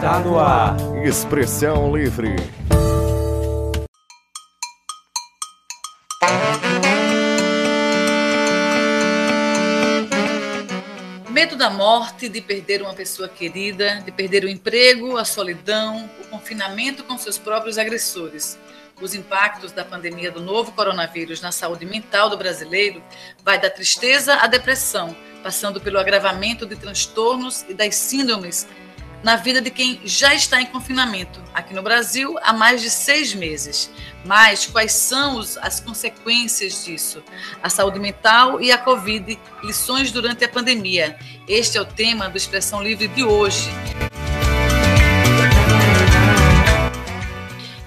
Está no ar. Expressão Livre. Medo da morte, de perder uma pessoa querida, de perder o emprego, a solidão, o confinamento com seus próprios agressores. Os impactos da pandemia do novo coronavírus na saúde mental do brasileiro vai da tristeza à depressão, passando pelo agravamento de transtornos e das síndromes na vida de quem já está em confinamento aqui no Brasil há mais de seis meses. Mas quais são os, as consequências disso? A saúde mental e a Covid, lições durante a pandemia. Este é o tema do Expressão Livre de hoje.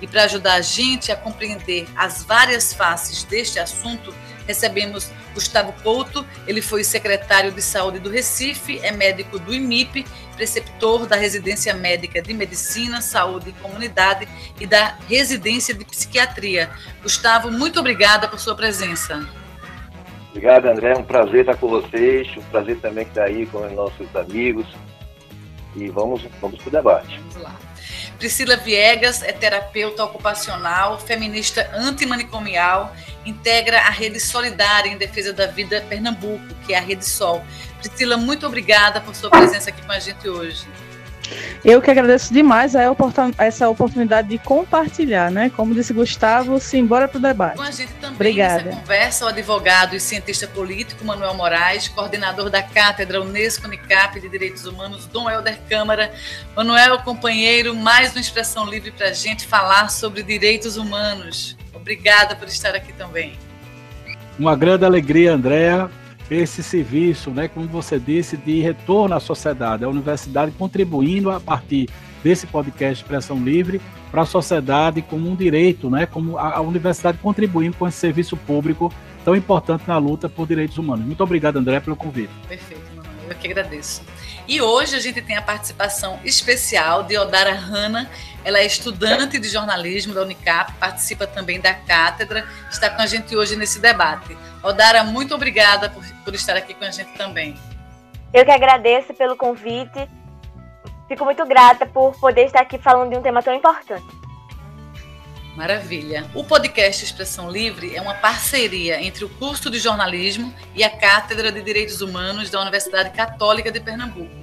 E para ajudar a gente a compreender as várias faces deste assunto, recebemos Gustavo Couto, ele foi secretário de Saúde do Recife, é médico do IMIP, preceptor da Residência Médica de Medicina, Saúde e Comunidade e da Residência de Psiquiatria. Gustavo, muito obrigada por sua presença. Obrigado, André. É um prazer estar com vocês. Um prazer também estar aí com os nossos amigos. E vamos, vamos para o debate. Vamos lá. Priscila Viegas é terapeuta ocupacional, feminista antimanicomial, integra a Rede Solidária em Defesa da Vida Pernambuco, que é a Rede Sol. Priscila, muito obrigada por sua presença aqui com a gente hoje. Eu que agradeço demais essa oportunidade de compartilhar, né? Como disse Gustavo, simbora para o debate. Com a gente também Obrigada. nessa conversa, o advogado e cientista político Manuel Moraes, coordenador da Cátedra Unesco Unicap de Direitos Humanos, Dom Helder Câmara. Manuel, companheiro, mais uma expressão livre para a gente falar sobre direitos humanos. Obrigada por estar aqui também. Uma grande alegria, Andréa, esse serviço, né, como você disse, de retorno à sociedade, a universidade contribuindo a partir desse podcast Expressão Livre para a sociedade como um direito, né, como a, a universidade contribuindo com esse serviço público tão importante na luta por direitos humanos. Muito obrigado, André, pelo convite. Perfeito, eu que agradeço. E hoje a gente tem a participação especial de Odara Hanna. Ela é estudante de jornalismo da Unicap, participa também da cátedra, está com a gente hoje nesse debate. Odara, muito obrigada por, por estar aqui com a gente também. Eu que agradeço pelo convite. Fico muito grata por poder estar aqui falando de um tema tão importante. Maravilha. O podcast Expressão Livre é uma parceria entre o curso de jornalismo e a Cátedra de Direitos Humanos da Universidade Católica de Pernambuco.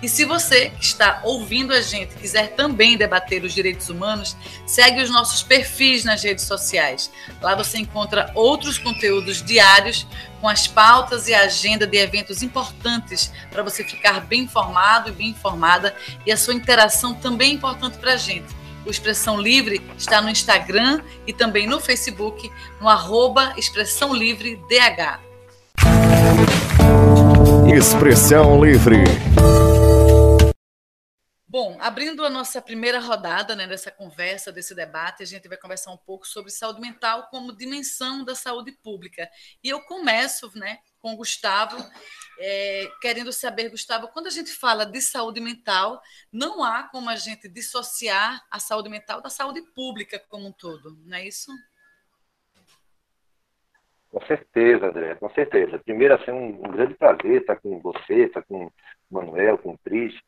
E se você que está ouvindo a gente quiser também debater os direitos humanos, segue os nossos perfis nas redes sociais. Lá você encontra outros conteúdos diários com as pautas e a agenda de eventos importantes para você ficar bem informado e bem informada. E a sua interação também é importante para a gente o Expressão Livre está no Instagram e também no Facebook, no arroba Expressão Livre DH. Expressão Livre. Bom, abrindo a nossa primeira rodada né, dessa conversa, desse debate, a gente vai conversar um pouco sobre saúde mental como dimensão da saúde pública. E eu começo né, com o Gustavo, é, querendo saber, Gustavo, quando a gente fala de saúde mental, não há como a gente dissociar a saúde mental da saúde pública como um todo, não é isso? Com certeza, André, com certeza. Primeiro, assim, um, um grande prazer estar com você, estar com o Manuel, com o Cris.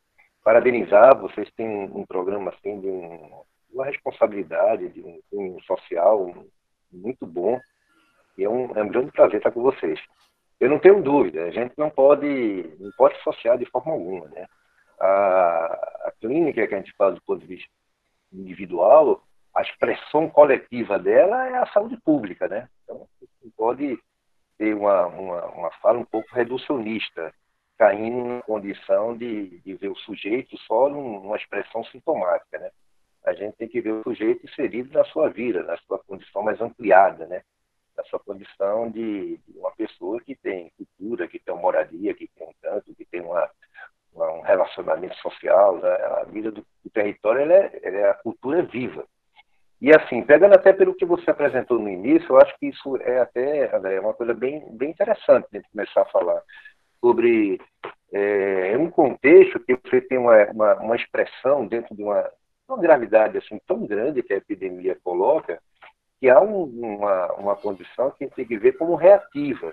Parabenizar, vocês têm um programa assim de um, uma responsabilidade, de um, um social muito bom. E é um, é um grande prazer estar com vocês. Eu não tenho dúvida, a gente não pode, não pode associar de forma alguma. Né? A, a clínica que a gente faz do ponto de vista individual, a expressão coletiva dela é a saúde pública. Né? Então, não pode ter uma, uma, uma fala um pouco reducionista, caindo na condição de, de ver o sujeito só numa expressão sintomática. Né? A gente tem que ver o sujeito inserido na sua vida, na sua condição mais ampliada, né? Sua condição de, de, uma pessoa que tem cultura, que tem uma moradia, que tem um canto, que tem uma, uma um relacionamento social. Né? A vida do, do território, ela é, ela é, a cultura é viva. E assim, pegando até pelo que você apresentou no início, eu acho que isso é até, André, uma coisa bem, bem interessante de começar a falar sobre é, um contexto que você tem uma, uma, uma expressão dentro de uma, uma gravidade assim tão grande que a epidemia coloca, que há um, uma, uma condição que a gente tem que ver como reativa,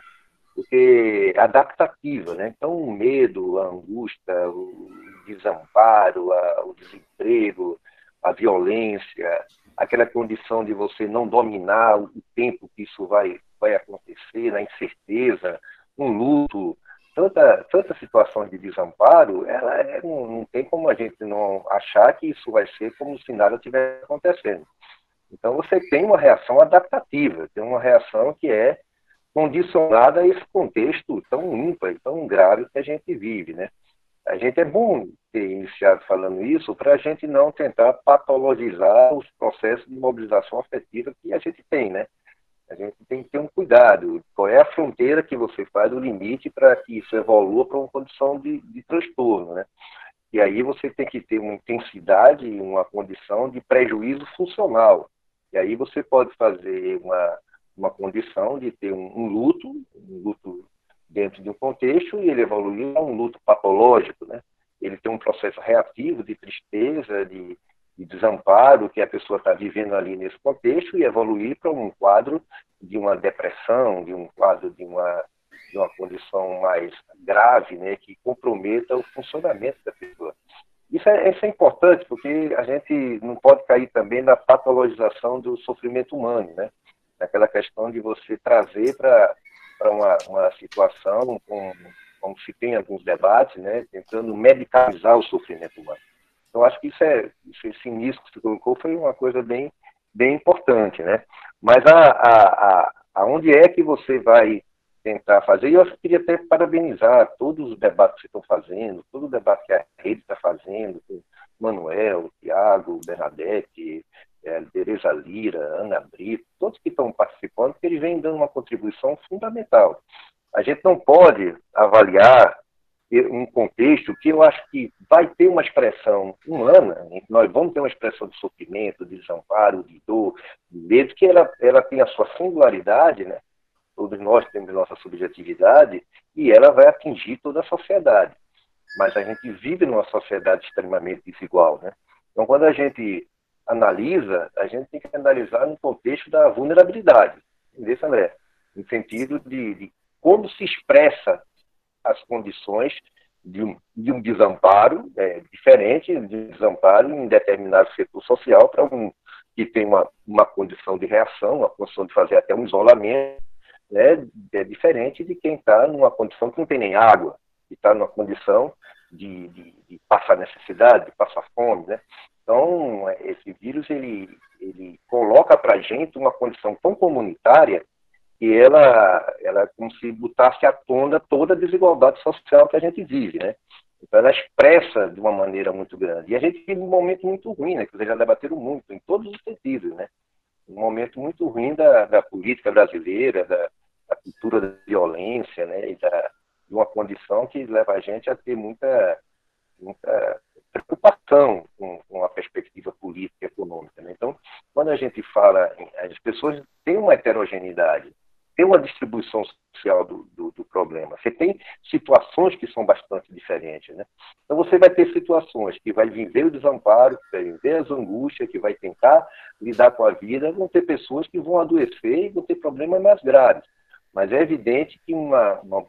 porque adaptativa, né? Então, o medo, a angústia, o desamparo, a, o desemprego, a violência, aquela condição de você não dominar o tempo que isso vai, vai acontecer, na incerteza, um luto, tanta, tanta situação de desamparo, ela é, não, não, tem como a gente não achar que isso vai ser como se nada tivesse acontecendo. Então você tem uma reação adaptativa, tem uma reação que é condicionada a esse contexto tão ímpar tão grave que a gente vive, né? A gente é bom ter iniciado falando isso para a gente não tentar patologizar os processos de mobilização afetiva que a gente tem, né? A gente tem que ter um cuidado. Qual é a fronteira que você faz, o limite para que isso evolua para uma condição de, de transtorno, né? E aí você tem que ter uma intensidade, uma condição de prejuízo funcional. E aí você pode fazer uma, uma condição de ter um, um luto, um luto dentro de um contexto, e ele evoluir a um luto patológico, né? Ele tem um processo reativo de tristeza, de, de desamparo que a pessoa está vivendo ali nesse contexto e evoluir para um quadro de uma depressão, de um quadro de uma, de uma condição mais grave, né, que comprometa o funcionamento da pessoa. Isso é, isso é importante porque a gente não pode cair também na patologização do sofrimento humano, né? Naquela questão de você trazer para uma, uma situação, com, como se tem alguns debates, né, tentando medicalizar o sofrimento humano. Então, acho que isso é, esse início que você colocou foi uma coisa bem, bem importante, né? Mas a, a, a, aonde é que você vai tentar fazer? E eu queria até parabenizar todos os debates que estão fazendo, todo o debate que a rede está fazendo, com Manuel, Tiago, Bernadette, é, Tereza Lira, Ana Brito, todos que estão participando, porque eles vêm dando uma contribuição fundamental. A gente não pode avaliar um contexto que eu acho que vai ter uma expressão humana, nós vamos ter uma expressão de sofrimento, de desamparo, de dor, de medo, que ela, ela tem a sua singularidade, né? Todos nós temos nossa subjetividade, e ela vai atingir toda a sociedade. Mas a gente vive numa sociedade extremamente desigual. Né? Então, quando a gente analisa, a gente tem que analisar no contexto da vulnerabilidade, entendeu, André? No sentido de, de como se expressa as condições de um, de um desamparo é, diferente de um desamparo em determinado setor social para um que tem uma, uma condição de reação, uma condição de fazer até um isolamento, né, é diferente de quem está numa condição que não tem nem água, que está numa condição de, de, de, passar necessidade, de passar fome, né? Então, esse vírus, ele, ele coloca para a gente uma condição tão comunitária que ela, ela é como se botasse à tona toda a desigualdade social que a gente vive, né? Então ela expressa de uma maneira muito grande. E a gente vive um momento muito ruim, né? Que vocês já debateram muito, em todos os sentidos, né? Um momento muito ruim da, da política brasileira, da, da, cultura da violência, né? E da, de uma condição que leva a gente a ter muita, muita preocupação com, com a perspectiva política e econômica. Né? Então, quando a gente fala, as pessoas têm uma heterogeneidade, tem uma distribuição social do, do, do, problema. Você tem situações que são bastante diferentes, né? Então você vai ter situações que vai viver o desamparo, que vai viver as angústias, que vai tentar lidar com a vida, vão ter pessoas que vão adoecer e vão ter problemas mais graves. Mas é evidente que uma, uma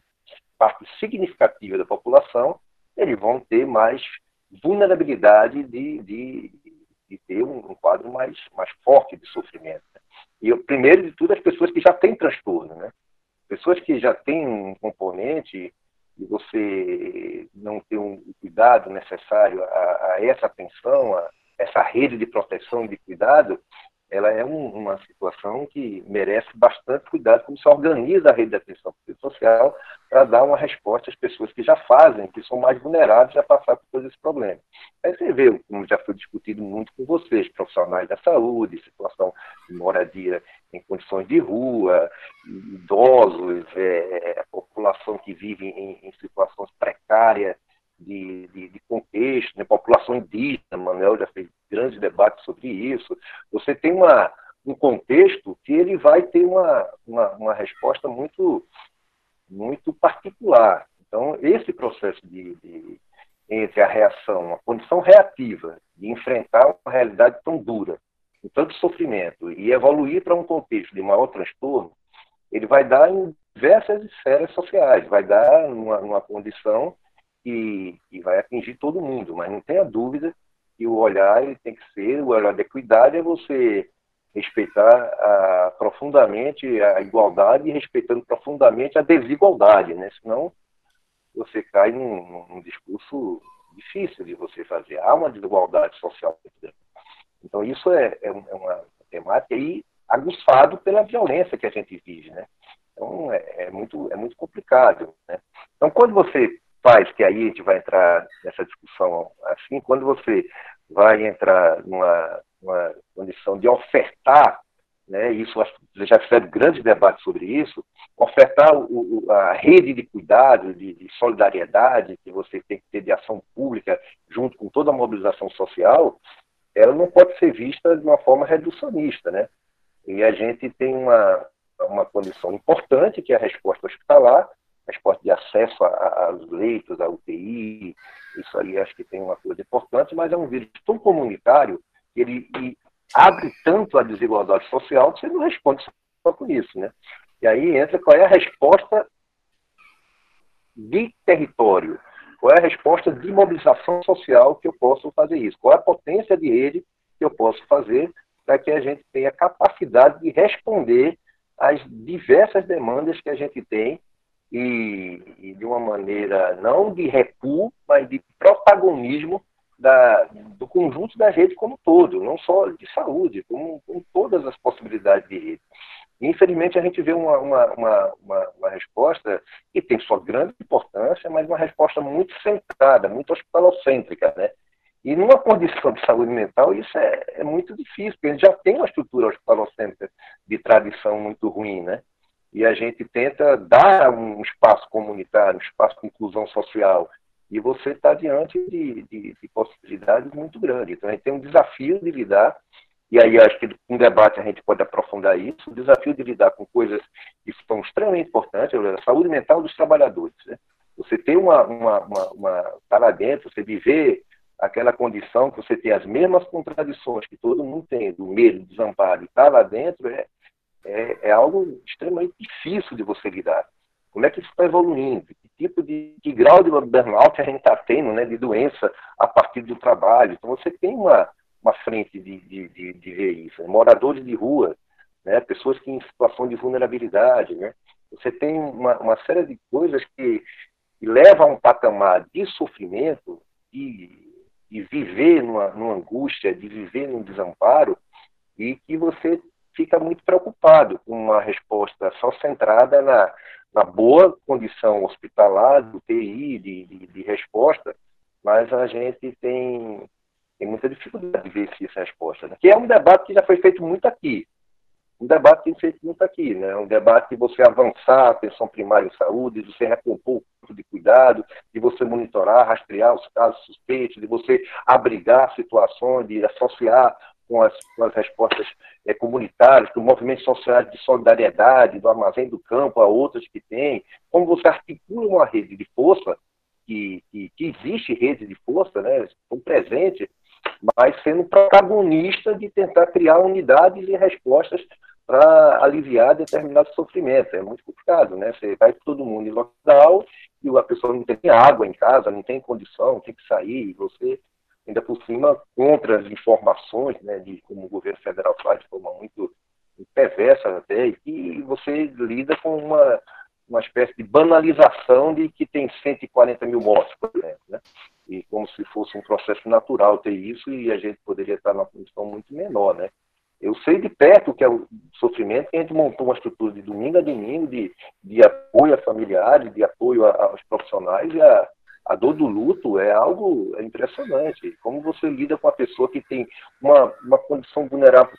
parte significativa da população eles vão ter mais vulnerabilidade de, de, de ter um, um quadro mais, mais forte de sofrimento. Né? E, primeiro de tudo, as pessoas que já têm transtorno, né? Pessoas que já têm um componente e você não tem um cuidado necessário a, a essa atenção, a essa rede de proteção e de cuidado, ela é um, uma situação que merece bastante cuidado, como se organiza a rede de atenção social para dar uma resposta às pessoas que já fazem, que são mais vulneráveis a passar por todos esses problemas. Aí você vê, como já foi discutido muito com vocês, profissionais da saúde, situação de moradia em condições de rua, idosos, é, população que vive em, em situações precárias de, de, de contexto, né? população indígena, Manuel já fez grandes debates sobre isso. Você tem uma, um contexto que ele vai ter uma, uma, uma resposta muito, muito particular. Então, esse processo de, de, entre a reação, a condição reativa de enfrentar uma realidade tão dura, com tanto sofrimento, e evoluir para um contexto de maior transtorno, ele vai dar em diversas esferas sociais, vai dar numa, numa condição que, que vai atingir todo mundo, mas não tenha dúvida que o olhar ele tem que ser, o olhar da equidade é você respeitar a, profundamente a igualdade e respeitando profundamente a desigualdade, né? Senão você cai num, num discurso difícil de você fazer. Há uma desigualdade social. Então isso é, é, é uma temática aí aguçado pela violência que a gente vive, né? Então é, é, muito é muito complicado, né? Então quando você faz, que aí a gente vai entrar nessa discussão assim, quando você vai entrar numa, numa condição de ofertar, né, isso já fizeram grandes debates sobre isso, ofertar o, a rede de cuidado, de, de, solidariedade que você tem que ter de ação pública junto com toda a mobilização social, ela não pode ser vista de uma forma reducionista, né? E a gente tem uma, uma condição importante, que é a resposta hospitalar, resposta de acesso aos leitos, à UTI, isso aí acho que tem uma coisa importante, mas é um vírus tão comunitário que ele abre tanto a desigualdade social que você não responde só com isso, né? E aí entra qual é a resposta de território, qual é a resposta de mobilização social que eu posso fazer isso, qual é a potência de rede que eu posso fazer para que a gente tenha capacidade de responder às diversas demandas que a gente tem e, e, de uma maneira não de recuo, mas de protagonismo da, do conjunto da rede como todo, não só de saúde, como, com todas as possibilidades de rede. Infelizmente, a gente vê uma, uma, uma, uma, uma resposta que tem sua grande importância, mas uma resposta muito centrada, muito hospitalocêntrica, né? E numa condição de saúde mental, isso é, é muito difícil, porque a gente já tem uma estrutura hospitalocêntrica de tradição muito ruim, né? E a gente tenta dar um espaço comunitário, um espaço de inclusão social, e você está diante de, de, de, possibilidades muito grandes. Então, a gente tem um desafio de lidar, e aí acho que um debate a gente pode aprofundar isso, o desafio de lidar com coisas que são extremamente importantes, a saúde mental dos trabalhadores. Né? Você tem uma, uma, uma, uma tá lá dentro, você viver aquela condição que você tem as mesmas contradições que todo mundo tem, do medo, do desamparo, e está lá dentro, é, é, é algo extremamente difícil de você lidar. Como é que isso está evoluindo? Que tipo de que grau de burnout a gente está tendo, né, de doença a partir do trabalho? Então você tem uma, uma frente de, de, de, de ver isso. Né? Moradores de rua, né, pessoas que em situação de vulnerabilidade, né? Você tem uma, uma série de coisas que, que levam a um patamar de sofrimento, de, de viver numa, numa angústia, de viver num desamparo, e que você fica muito preocupado com uma resposta só centrada na, na boa condição hospitalar, do TI, de, de, de, resposta, mas a gente tem, tem muita dificuldade de ver essa resposta. Né? Que é um debate que já foi feito muito aqui. Um debate que foi feito muito aqui, né? Um debate de você avançar a atenção primária em saúde, de você recompor o ponto de cuidado, de você monitorar, rastrear os casos suspeitos, de você abrigar situações, de associar com as, com as respostas é, comunitárias, com movimentos sociais de solidariedade, do armazém do campo a outras que tem, como você articula uma rede de força, que, que, que existe rede de força, né, estão presentes, mas sendo protagonista de tentar criar unidades e respostas para aliviar determinado sofrimento. É muito complicado, né? Você vai todo mundo em lockdown e a pessoa não tem água em casa, não tem condição, tem que sair, e você ainda por cima, contra as informações, né, de como o governo federal faz de forma muito perversa até, e que você lida com uma, uma espécie de banalização de que tem 140 mil mortes, por exemplo, né? e como se fosse um processo natural ter isso e a gente poderia estar numa condição muito menor, né? Eu sei de perto que é o sofrimento a gente montou uma estrutura de domingo a domingo de, de apoio a familiares, de apoio aos profissionais e a, a dor do luto é algo impressionante. Como você lida com a pessoa que tem uma, uma condição vulnerável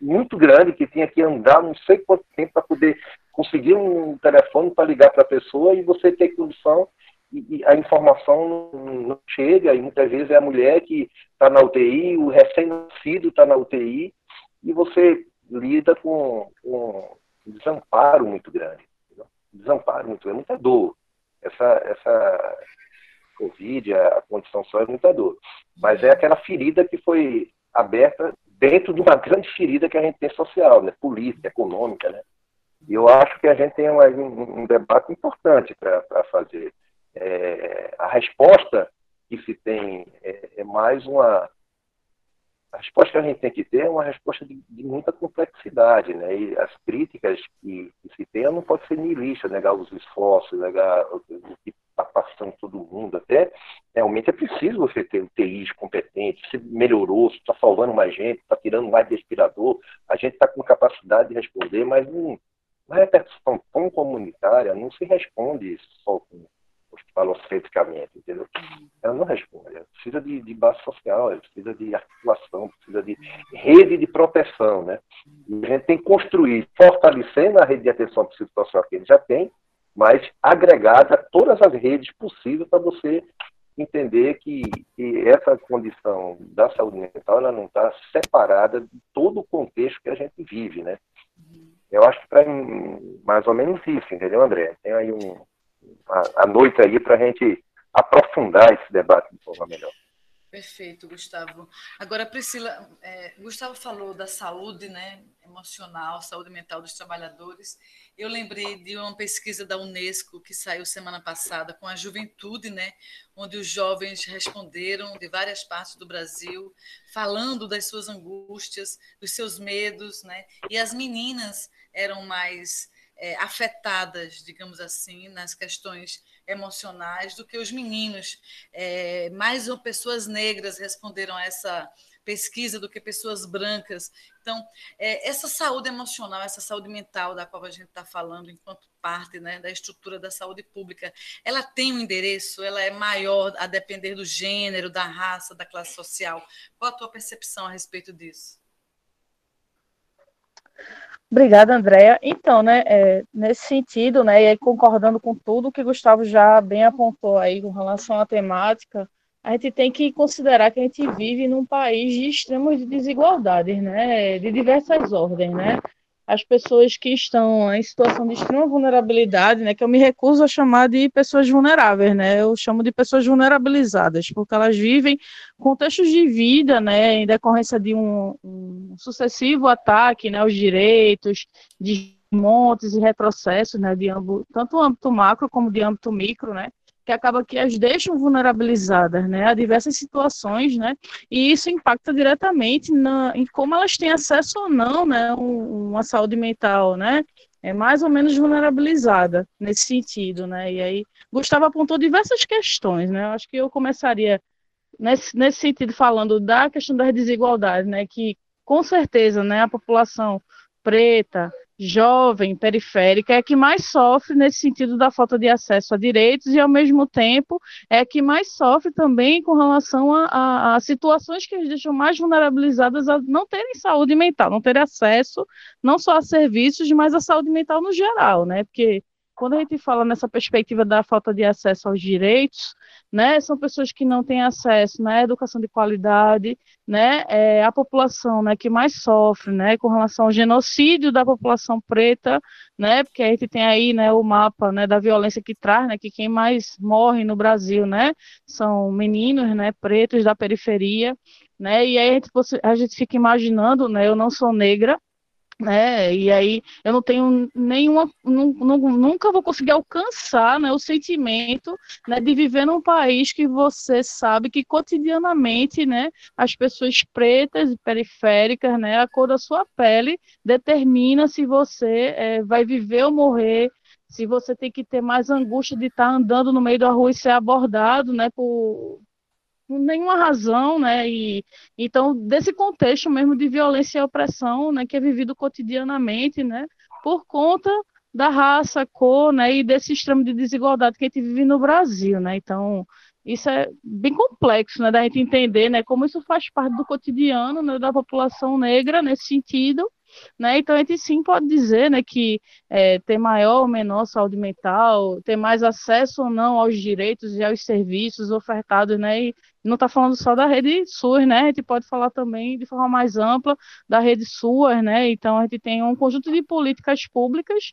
muito grande, que tinha que andar não sei quanto tempo para poder conseguir um telefone para ligar para a pessoa e você ter condição e, a informação não, chega, e muitas vezes é a mulher que está na UTI, o recém-nascido está na UTI, e você lida com, com um desamparo muito grande. Desamparo muito grande, muita dor. Essa, essa Covid, a condição só é muita dor. Mas é aquela ferida que foi aberta dentro de uma grande ferida que a gente tem social, né? política, econômica. Né? E eu acho que a gente tem um, um debate importante para fazer. é, a resposta que se tem é, é, mais uma. A resposta que a gente tem que ter é uma resposta de, de muita complexidade, né? E as críticas que, que se tem não pode ser niilista, negar os esforços, negar o, que está passando todo mundo. Até realmente é preciso você ter um TI competente, se melhorou, se está salvando mais gente, está tirando mais respirador, a gente está com capacidade de responder, mas um, uma repercussão tão comunitária não se responde só com falocentricamente, entendeu? Ela não responde. Ela precisa de, de base social, ela precisa de articulação, precisa de rede de proteção, né? E a gente tem que construir, fortalecendo a rede de atenção psicossocial que ele já tem, mas agregada todas as redes possíveis para você entender que, que, essa condição da saúde mental ela não está separada de todo o contexto que a gente vive, né? Eu acho que para mais ou menos isso, entendeu, André? Tem aí um, a, noite aí para a gente aprofundar esse debate de forma melhor. Perfeito, Gustavo. Agora, Priscila, é, Gustavo falou da saúde né, emocional, saúde mental dos trabalhadores. Eu lembrei de uma pesquisa da Unesco que saiu semana passada com a juventude, né, onde os jovens responderam de várias partes do Brasil, falando das suas angústias, dos seus medos, né, e as meninas eram mais é, afetadas, digamos assim, nas questões emocionais do que os meninos. É, mais pessoas negras responderam a essa pesquisa do que pessoas brancas. Então, é, essa saúde emocional, essa saúde mental da qual a gente está falando enquanto parte né, da estrutura da saúde pública, ela tem um endereço, ela é maior a depender do gênero, da raça, da classe social. Qual a tua percepção a respeito disso? Obrigada, Andréa. Então, né, é, nesse sentido, né, e aí concordando com tudo que Gustavo já bem apontou aí com relação à temática, a gente tem que considerar que a gente vive num país de extremas desigualdades, né, de diversas ordens, né, as pessoas que estão em situação de extrema vulnerabilidade, né, que eu me recuso a chamar de pessoas vulneráveis, né, eu chamo de pessoas vulnerabilizadas, porque elas vivem contextos de vida, né, em decorrência de um, um sucessivo ataque, né, aos direitos, de montes e retrocessos, né, de âmbito, tanto âmbito macro como de âmbito micro, né, que acaba que as deixam vulnerabilizadas, né, a diversas situações, né, e isso impacta diretamente na, em como elas têm acesso ou não, né, um, uma saúde mental, né, é mais ou menos vulnerabilizada nesse sentido, né, e aí Gustavo apontou diversas questões, né, acho que eu começaria nesse, nesse sentido falando da questão das desigualdades, né, que com certeza, né, a população preta, jovem, periférica, é que mais sofre nesse sentido da falta de acesso a direitos e, ao mesmo tempo, é que mais sofre também com relação a, a, a situações que as deixam mais vulnerabilizadas a não terem saúde mental, não terem acesso não só a serviços, mas a saúde mental no geral, né? Porque quando a gente fala nessa perspectiva da falta de acesso aos direitos, né, são pessoas que não têm acesso né, à educação de qualidade, né, é a população né, que mais sofre né, com relação ao genocídio da população preta, né, porque a gente tem aí né, o mapa né, da violência que traz, né, que quem mais morre no Brasil né, são meninos né, pretos da periferia, né, e aí a gente, a gente fica imaginando, né, eu não sou negra, né? E aí eu não tenho nenhuma, nunca vou conseguir alcançar, né, o sentimento, né, de viver num país que você sabe que cotidianamente, né, as pessoas pretas e periféricas, né, a cor da sua pele determina se você é, vai viver ou morrer se você tem que ter mais angústia de estar andando no meio da rua e ser abordado, né, por nenhuma razão, né? E então desse contexto mesmo de violência e opressão, né, que é vivido cotidianamente, né, por conta da raça, cor, né, e desse extremo de desigualdade que a gente vive no Brasil, né? Então, isso é bem complexo, né, da gente entender, né, como isso faz parte do cotidiano, né, da população negra nesse sentido né? Então, a gente sim pode dizer né, que é, ter maior ou menor saúde mental, ter mais acesso ou não aos direitos e aos serviços ofertados, né? E não está falando só da rede SUS, né? A gente pode falar também de forma mais ampla da rede SUAS, né? Então, a gente tem um conjunto de políticas públicas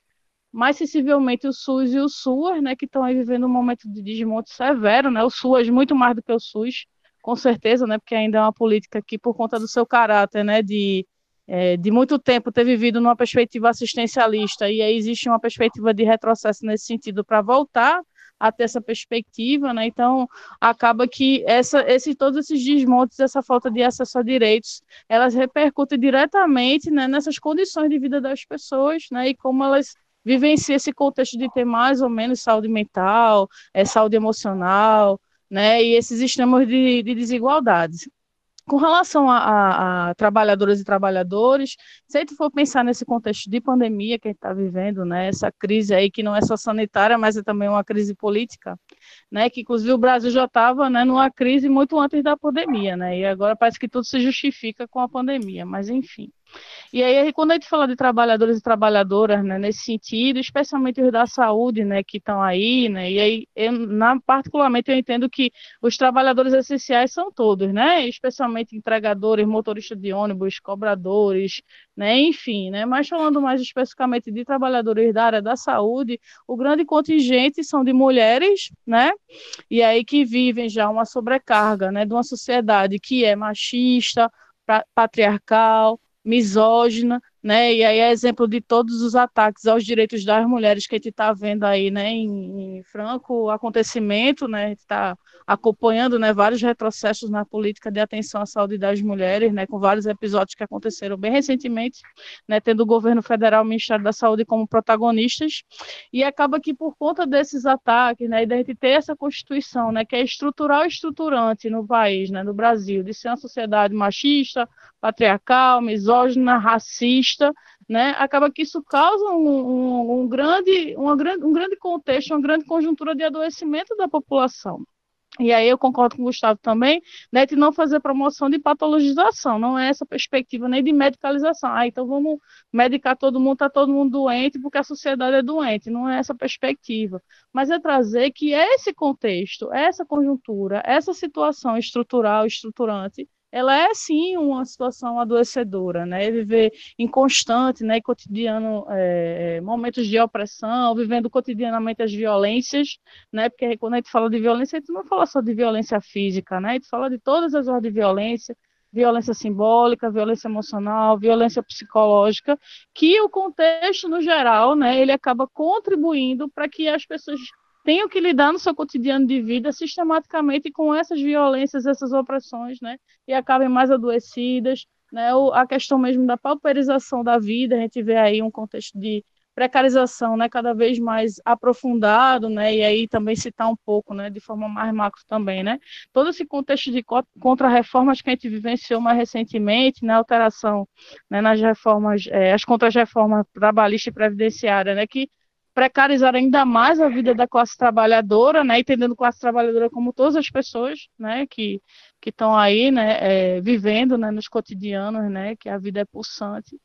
mais sensivelmente o SUS e o SUAS, né, que estão aí vivendo um momento de desmonte severo, né, o SUAS muito mais do que o SUS, com certeza, né, porque ainda é uma política que, por conta do seu caráter, né, de é, de muito tempo ter vivido numa perspectiva assistencialista e aí existe uma perspectiva de retrocesso nesse sentido para voltar a ter essa perspectiva, né? Então, acaba que essa, esse, todos esses desmontes, essa falta de acesso a direitos, elas repercutem diretamente né, nessas condições de vida das pessoas, né? E como elas vivenciam esse contexto de ter mais ou menos saúde mental, é, saúde emocional, né? E esses extremos de, de desigualdades. Com relação a, a, a, trabalhadoras e trabalhadores, se a gente for pensar nesse contexto de pandemia que a gente está vivendo, né, essa crise aí que não é só sanitária, mas é também uma crise política, né, que inclusive o Brasil já estava né, numa crise muito antes da pandemia, né, e agora parece que tudo se justifica com a pandemia, mas enfim. E aí, quando a gente fala de trabalhadores e trabalhadoras, né, nesse sentido, especialmente os da saúde, né, que estão aí, né, e aí, eu, na, particularmente, eu entendo que os trabalhadores essenciais são todos, né, especialmente entregadores, motoristas de ônibus, cobradores, né, enfim, né, mas falando mais especificamente de trabalhadores da área da saúde, o grande contingente são de mulheres, né, e aí que vivem já uma sobrecarga, né, de uma sociedade que é machista, patriarcal, misógina, né? E aí é exemplo de todos os ataques aos direitos das mulheres que a gente está vendo aí, né? Em, em, franco acontecimento, né? A gente está acompanhando, né? Vários retrocessos na política de atenção à saúde das mulheres, né? Com vários episódios que aconteceram bem recentemente, né? Tendo o governo federal, o Ministério da Saúde como protagonistas e acaba que por conta desses ataques, né? E da gente ter essa constituição, né? Que é estrutural e estruturante no país, né? No Brasil, de ser uma sociedade machista, patriarcal, misógina, racista né, acaba que isso causa um, um, um, grande, uma grande, um grande contexto, uma grande conjuntura de adoecimento da população. E aí eu concordo com o Gustavo também, né, de não fazer promoção de patologização, não é essa perspectiva nem de medicalização. Ah, então vamos medicar todo mundo, está todo mundo doente porque a sociedade é doente, não é essa perspectiva. Mas é trazer que esse contexto, essa conjuntura, essa situação estrutural, estruturante, ela é sim uma situação adoecedora, né? Viver em constante, né, cotidiano, é, momentos de opressão, vivendo cotidianamente as violências, né? Porque quando a gente fala de violência, a gente não fala só de violência física, né? A gente fala de todas as ordens de violência, violência simbólica, violência emocional, violência psicológica, que o contexto no geral, né, ele acaba contribuindo para que as pessoas tenham que lidar no seu cotidiano de vida sistematicamente com essas violências, essas opressões, né? E acabem mais adoecidas, né? a questão mesmo da pauperização da vida, a gente vê aí um contexto de precarização, né, cada vez mais aprofundado, né, e aí também citar um pouco, né, de forma mais macro também, né, todo esse contexto de contra-reformas que a gente vivenciou mais recentemente, né, alteração, né, nas reformas, é, as contra-reformas trabalhista e previdenciária, né, que precarizar ainda mais a vida da classe trabalhadora, né, entendendo classe trabalhadora como todas as pessoas, né, que que estão aí, né, é, vivendo, né, nos cotidianos, né, que a vida é pulsante.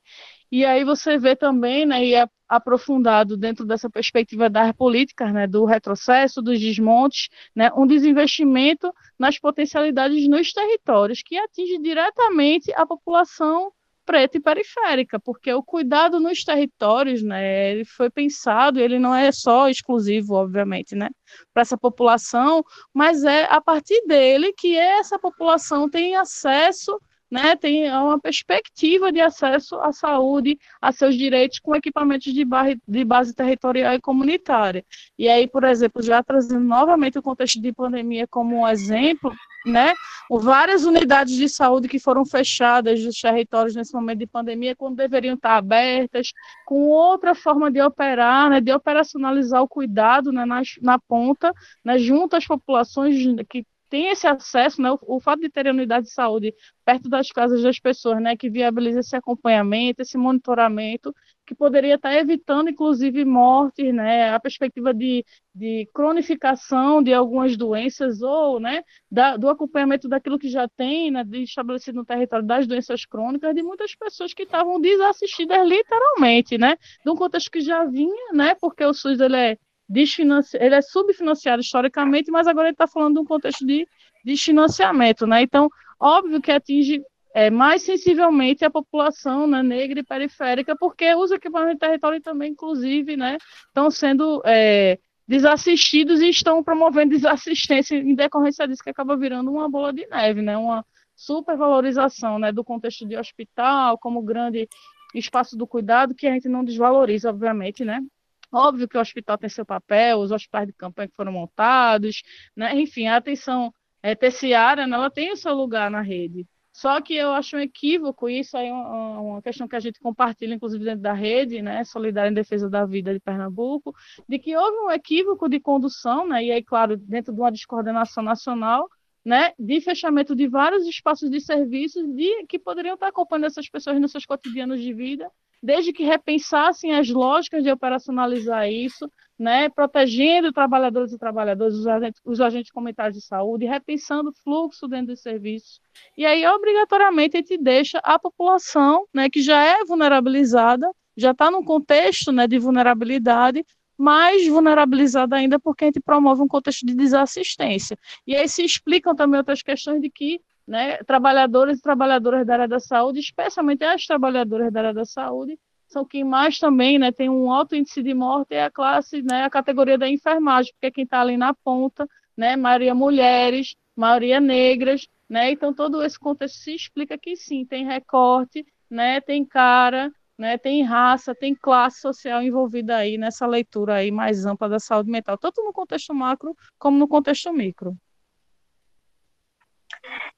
E aí você vê também, né, e é aprofundado dentro dessa perspectiva das políticas, né, do retrocesso, dos desmontes, né, um desinvestimento nas potencialidades nos territórios que atinge diretamente a população preta e periférica, porque o cuidado nos territórios, né, ele foi pensado, ele não é só exclusivo, obviamente, né, para essa população, mas é a partir dele que essa população tem acesso né, tem uma perspectiva de acesso à saúde, a seus direitos com equipamentos de, base, de base territorial e comunitária. E aí, por exemplo, já trazendo novamente o contexto de pandemia como um exemplo, né, várias unidades de saúde que foram fechadas dos territórios nesse momento de pandemia, quando deveriam estar abertas, com outra forma de operar, né, de operacionalizar o cuidado né, na, na ponta, né, junto às populações que tem esse acesso, né, o, o, fato de ter a unidade de saúde perto das casas das pessoas, né, que viabiliza esse acompanhamento, esse monitoramento, que poderia estar evitando, inclusive, mortes, né, a perspectiva de, de cronificação de algumas doenças ou, né, da, do acompanhamento daquilo que já tem, né, de estabelecido no território das doenças crônicas, de muitas pessoas que estavam desassistidas literalmente, né, de um contexto que já vinha, né, porque o SUS ele é ele é subfinanciado historicamente, mas agora ele está falando de um contexto de desfinanciamento, né? Então, óbvio que atinge é, mais sensivelmente a população né, negra e periférica, porque os equipamentos de território também, inclusive, né, estão sendo é, desassistidos e estão promovendo desassistência em decorrência disso, que acaba virando uma bola de neve, né, uma supervalorização né, do contexto de hospital como grande espaço do cuidado, que a gente não desvaloriza, obviamente, né, Óbvio que o hospital tem seu papel, os hospitais de campanha que foram montados, né? enfim, a atenção é, terciária né? ela tem o seu lugar na rede. Só que eu acho um equívoco, isso aí é uma, questão que a gente compartilha, inclusive dentro da rede, né, Solidária em Defesa da Vida de Pernambuco, de que houve um equívoco de condução, né, e aí, claro, dentro de uma descoordenação nacional, né, de fechamento de vários espaços de serviços de, que poderiam estar acompanhando essas pessoas nos seus cotidianos de vida, desde que repensassem as lógicas de operacionalizar isso, né, protegendo trabalhadores e trabalhadoras, os agentes, os agentes comunitários de saúde, repensando o fluxo dentro dos serviços. E aí, obrigatoriamente, a gente deixa a população, né, que já é vulnerabilizada, já está num contexto né, de vulnerabilidade, mais vulnerabilizada ainda porque a gente promove um contexto de desassistência. E aí se explicam também outras questões de que né, trabalhadores e trabalhadoras da área da saúde, especialmente as trabalhadoras da área da saúde, são quem mais também né, tem um alto índice de morte é a classe, né, a categoria da enfermagem, porque é quem está ali na ponta, né, maioria mulheres, maioria negras, né, então todo esse contexto se explica que sim, tem recorte, né, tem cara, né, tem raça, tem classe social envolvida aí nessa leitura aí mais ampla da saúde mental, tanto no contexto macro como no contexto micro.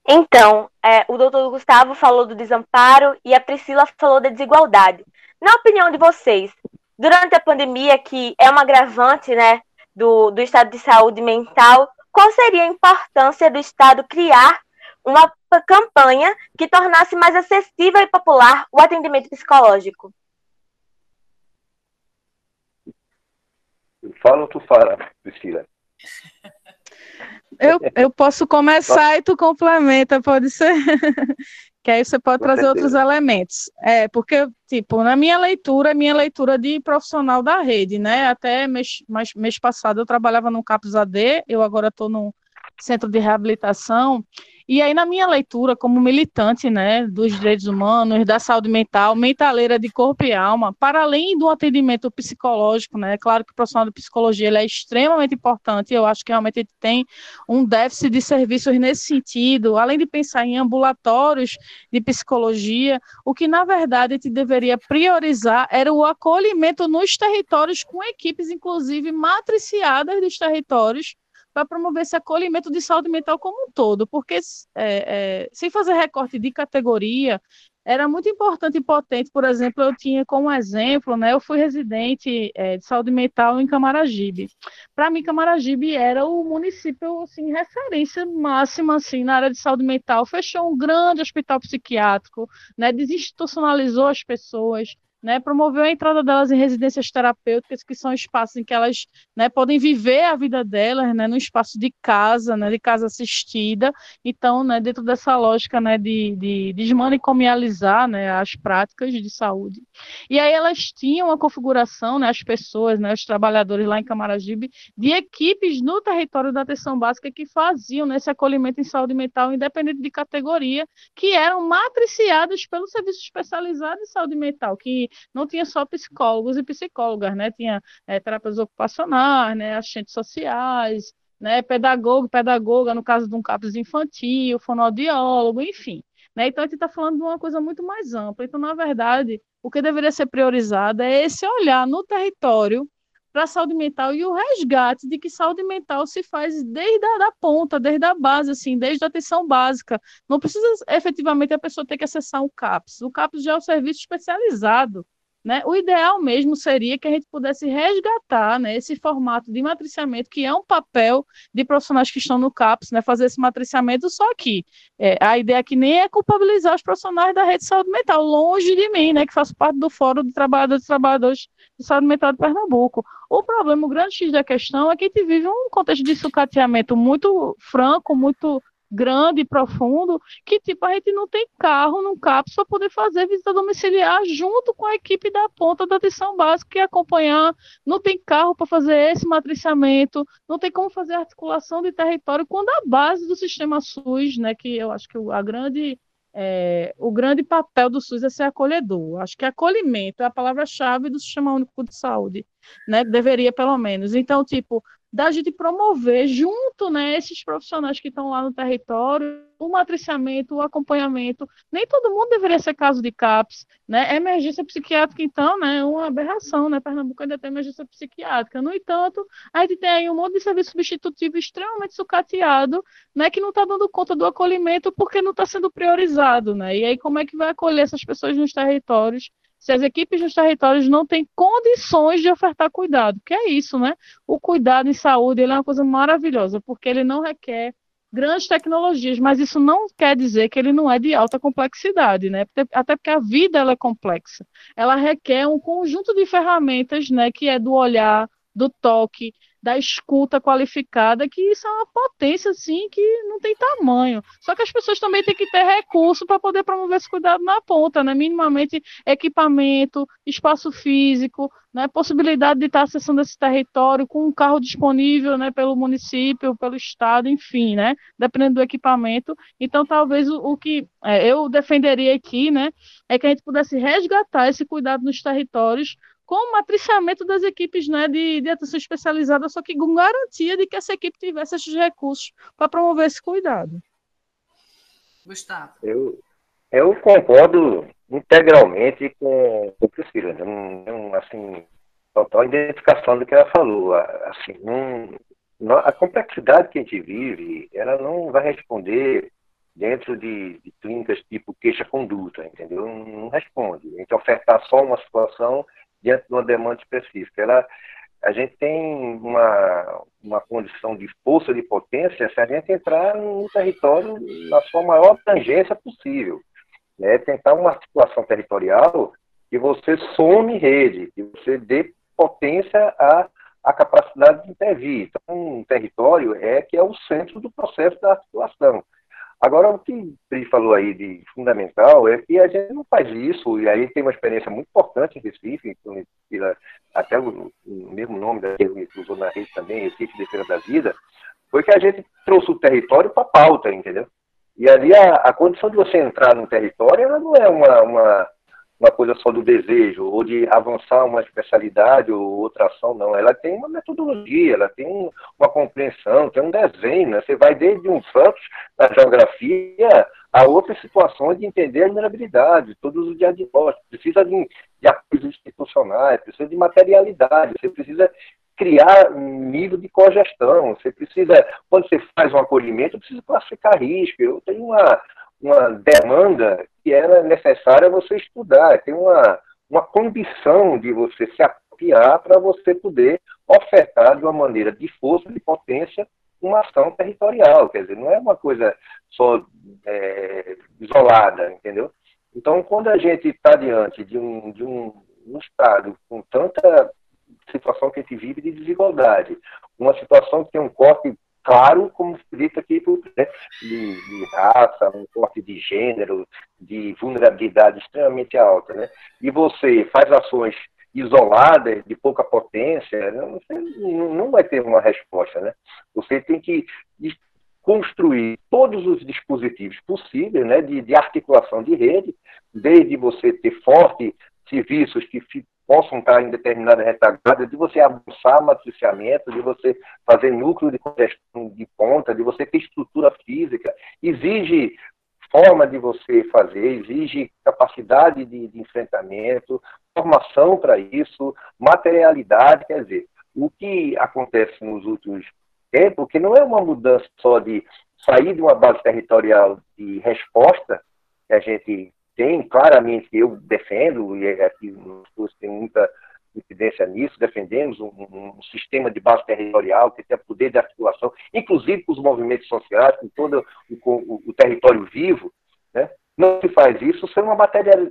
Então, é, o doutor Gustavo falou do desamparo e a Priscila falou da desigualdade. Na opinião de vocês, durante a pandemia, que é uma agravante né, do, do estado de saúde mental, qual seria a importância do Estado criar uma campanha que tornasse mais acessível e popular o atendimento psicológico? Fala ou tu fala, Priscila? Eu, eu posso começar e tu complementa, pode ser? que aí você pode Com trazer certeza. outros elementos. É, porque, tipo, na minha leitura, minha leitura de profissional da rede, né? Até mês, mês, mês passado eu trabalhava no CAPS AD, eu agora estou no centro de reabilitação, e aí, na minha leitura, como militante né, dos direitos humanos, da saúde mental, mentaleira de corpo e alma, para além do atendimento psicológico, né, é claro que o profissional de psicologia ele é extremamente importante, eu acho que realmente tem um déficit de serviços nesse sentido, além de pensar em ambulatórios de psicologia, o que, na verdade, a gente deveria priorizar era o acolhimento nos territórios, com equipes, inclusive, matriciadas dos territórios, para promover esse acolhimento de saúde mental como um todo, porque é, é, sem fazer recorte de categoria, era muito importante e potente, por exemplo, eu tinha como exemplo, né, eu fui residente é, de saúde mental em Camaragibe. Para mim, Camaragibe era o município, assim, referência máxima, assim, na área de saúde mental. Fechou um grande hospital psiquiátrico, né, desinstitucionalizou as pessoas, né, promoveu a entrada delas em residências terapêuticas, que são espaços em que elas né, podem viver a vida delas, né, no espaço de casa, né, de casa assistida. Então, né, dentro dessa lógica né, de, de desmanicomializar né, as práticas de saúde. E aí elas tinham uma configuração, né, as pessoas, né, os trabalhadores lá em Camaragibe, de equipes no território da atenção básica que faziam né, esse acolhimento em saúde mental, independente de categoria, que eram matriciados pelo serviço especializado em saúde mental, que não tinha só psicólogos e psicólogas, né? Tinha é, terapeutas ocupacionais, né? Assistentes sociais, né? Pedagogo, pedagoga, no caso de um CAPS infantil, fonoaudiólogo, enfim. Né? Então, a gente está falando de uma coisa muito mais ampla. Então, na verdade, o que deveria ser priorizado é esse olhar no território para a saúde mental e o resgate de que saúde mental se faz desde a da ponta, desde a base, assim, desde a atenção básica. Não precisa efetivamente a pessoa ter que acessar um CAPS. O CAPS já é um serviço especializado. Né? O ideal mesmo seria que a gente pudesse resgatar né, esse formato de matriciamento, que é um papel de profissionais que estão no CAPS, né, fazer esse matriciamento, só que é, a ideia aqui nem é culpabilizar os profissionais da rede de saúde mental, longe de mim, né, que faço parte do Fórum de Trabalhadores e Trabalhadores de Saúde Mental de Pernambuco. O problema, o grande X da questão é que a gente vive um contexto de sucateamento muito franco, muito grande profundo, que tipo, a gente não tem carro no CAPS para poder fazer visita domiciliar junto com a equipe da ponta da atenção básica e acompanhar, não tem carro para fazer esse matriciamento, não tem como fazer articulação de território quando a base do sistema SUS, né, que eu acho que a grande é, o grande papel do SUS é ser acolhedor. Acho que acolhimento é a palavra-chave do Sistema Único de Saúde, né? Deveria, pelo menos. Então, tipo, da gente promover junto, né, esses profissionais que estão lá no território, o matriciamento, o acompanhamento. Nem todo mundo deveria ser caso de CAPS, né? Emergência psiquiátrica, então, né, é uma aberração, né? Pernambuco ainda tem emergência psiquiátrica. No entanto, a gente tem aí um monte de serviço substitutivo extremamente sucateado, né, que não está dando conta do acolhimento porque não está sendo priorizado, né? E aí como é que vai acolher essas pessoas nos territórios se as equipes nos territórios não têm condições de ofertar cuidado, que é isso, né? O cuidado em saúde é uma coisa maravilhosa, porque ele não requer grandes tecnologias, mas isso não quer dizer que ele não é de alta complexidade, né? Até porque a vida ela é complexa. Ela requer um conjunto de ferramentas, né, que é do olhar, do toque, da escuta qualificada, que isso é uma potência, assim, que não tem tamanho. Só que as pessoas também têm que ter recurso para poder promover esse cuidado na ponta, né? Minimamente equipamento, espaço físico, né? Possibilidade de estar acessando esse território com um carro disponível, né? Pelo município, pelo estado, enfim, né? Dependendo do equipamento. Então, talvez o, o que é, eu defenderia aqui, né? É que a gente pudesse resgatar esse cuidado nos territórios com o matriciamento das equipes né, de, de atenção especializada, só que com garantia de que essa equipe tivesse esses recursos para promover esse cuidado. Gustavo. Eu, eu concordo integralmente com o Priscila. Né? Um, assim, total identificação do que ela falou. Assim, um, a complexidade que a gente vive, ela não vai responder dentro de, de clínicas tipo queixa-conduta, entendeu? Não, não responde. A gente ofertar só uma situação diante de uma demanda específica. Ela, a gente tem uma, uma condição de força, de potência, se a gente entrar no território na sua maior tangência possível. Né? Tentar uma articulação territorial que você some rede, que você dê potência à, à capacidade de intervir. Então, um território é que é o centro do processo da articulação. Agora, o que o falou aí de fundamental é que a gente não faz isso, e aí tem uma experiência muito importante em Recife, até o, mesmo nome da que usou na rede também, Recife Defesa da Vida, foi que a gente trouxe o território para a pauta, entendeu? E ali a, a, condição de você entrar no território, ela não é uma, uma uma coisa só do desejo, ou de avançar uma especialidade ou outra ação, não. Ela tem uma metodologia, ela tem uma compreensão, tem um desenho. Né? Você vai desde um Santos da geografia a outras situações de entender a vulnerabilidade, todos os diagnósticos. Precisa de, de apoios institucionais, precisa de materialidade, você precisa criar um nível de cogestão, você precisa, quando você faz um acolhimento, precisa classificar risco. Eu tenho uma, uma demanda que era necessária você estudar, tem uma, uma condição de você se apropriar para você poder ofertar de uma maneira de força, de potência, uma ação territorial, quer dizer, não é uma coisa só é, isolada, entendeu? Então, quando a gente está diante de um, de um, um Estado com tanta situação que a gente vive de desigualdade, uma situação que tem um corte claro, como dito aqui, né, de, de, raça, um corte de gênero, de vulnerabilidade extremamente alta, né? E você faz ações isoladas, de pouca potência, você não vai ter uma resposta, né? Você tem que construir todos os dispositivos possíveis, né, de, de articulação de rede, desde você ter forte serviços que possam estar em determinada retaguarda, de você avançar matriciamento, de você fazer núcleo de congestão de ponta, de você ter estrutura física, exige forma de você fazer, exige capacidade de, de enfrentamento, formação para isso, materialidade, quer dizer, o que acontece nos últimos tempos, que não é uma mudança só de sair de uma base territorial de resposta, que a gente tem claramente, eu defendo, e aqui nos cursos tem muita incidência nisso, defendemos um, um, sistema de base territorial que tenha poder de articulação, inclusive com os movimentos sociais, com todo o, o, o território vivo, né? não se faz isso sem uma matéria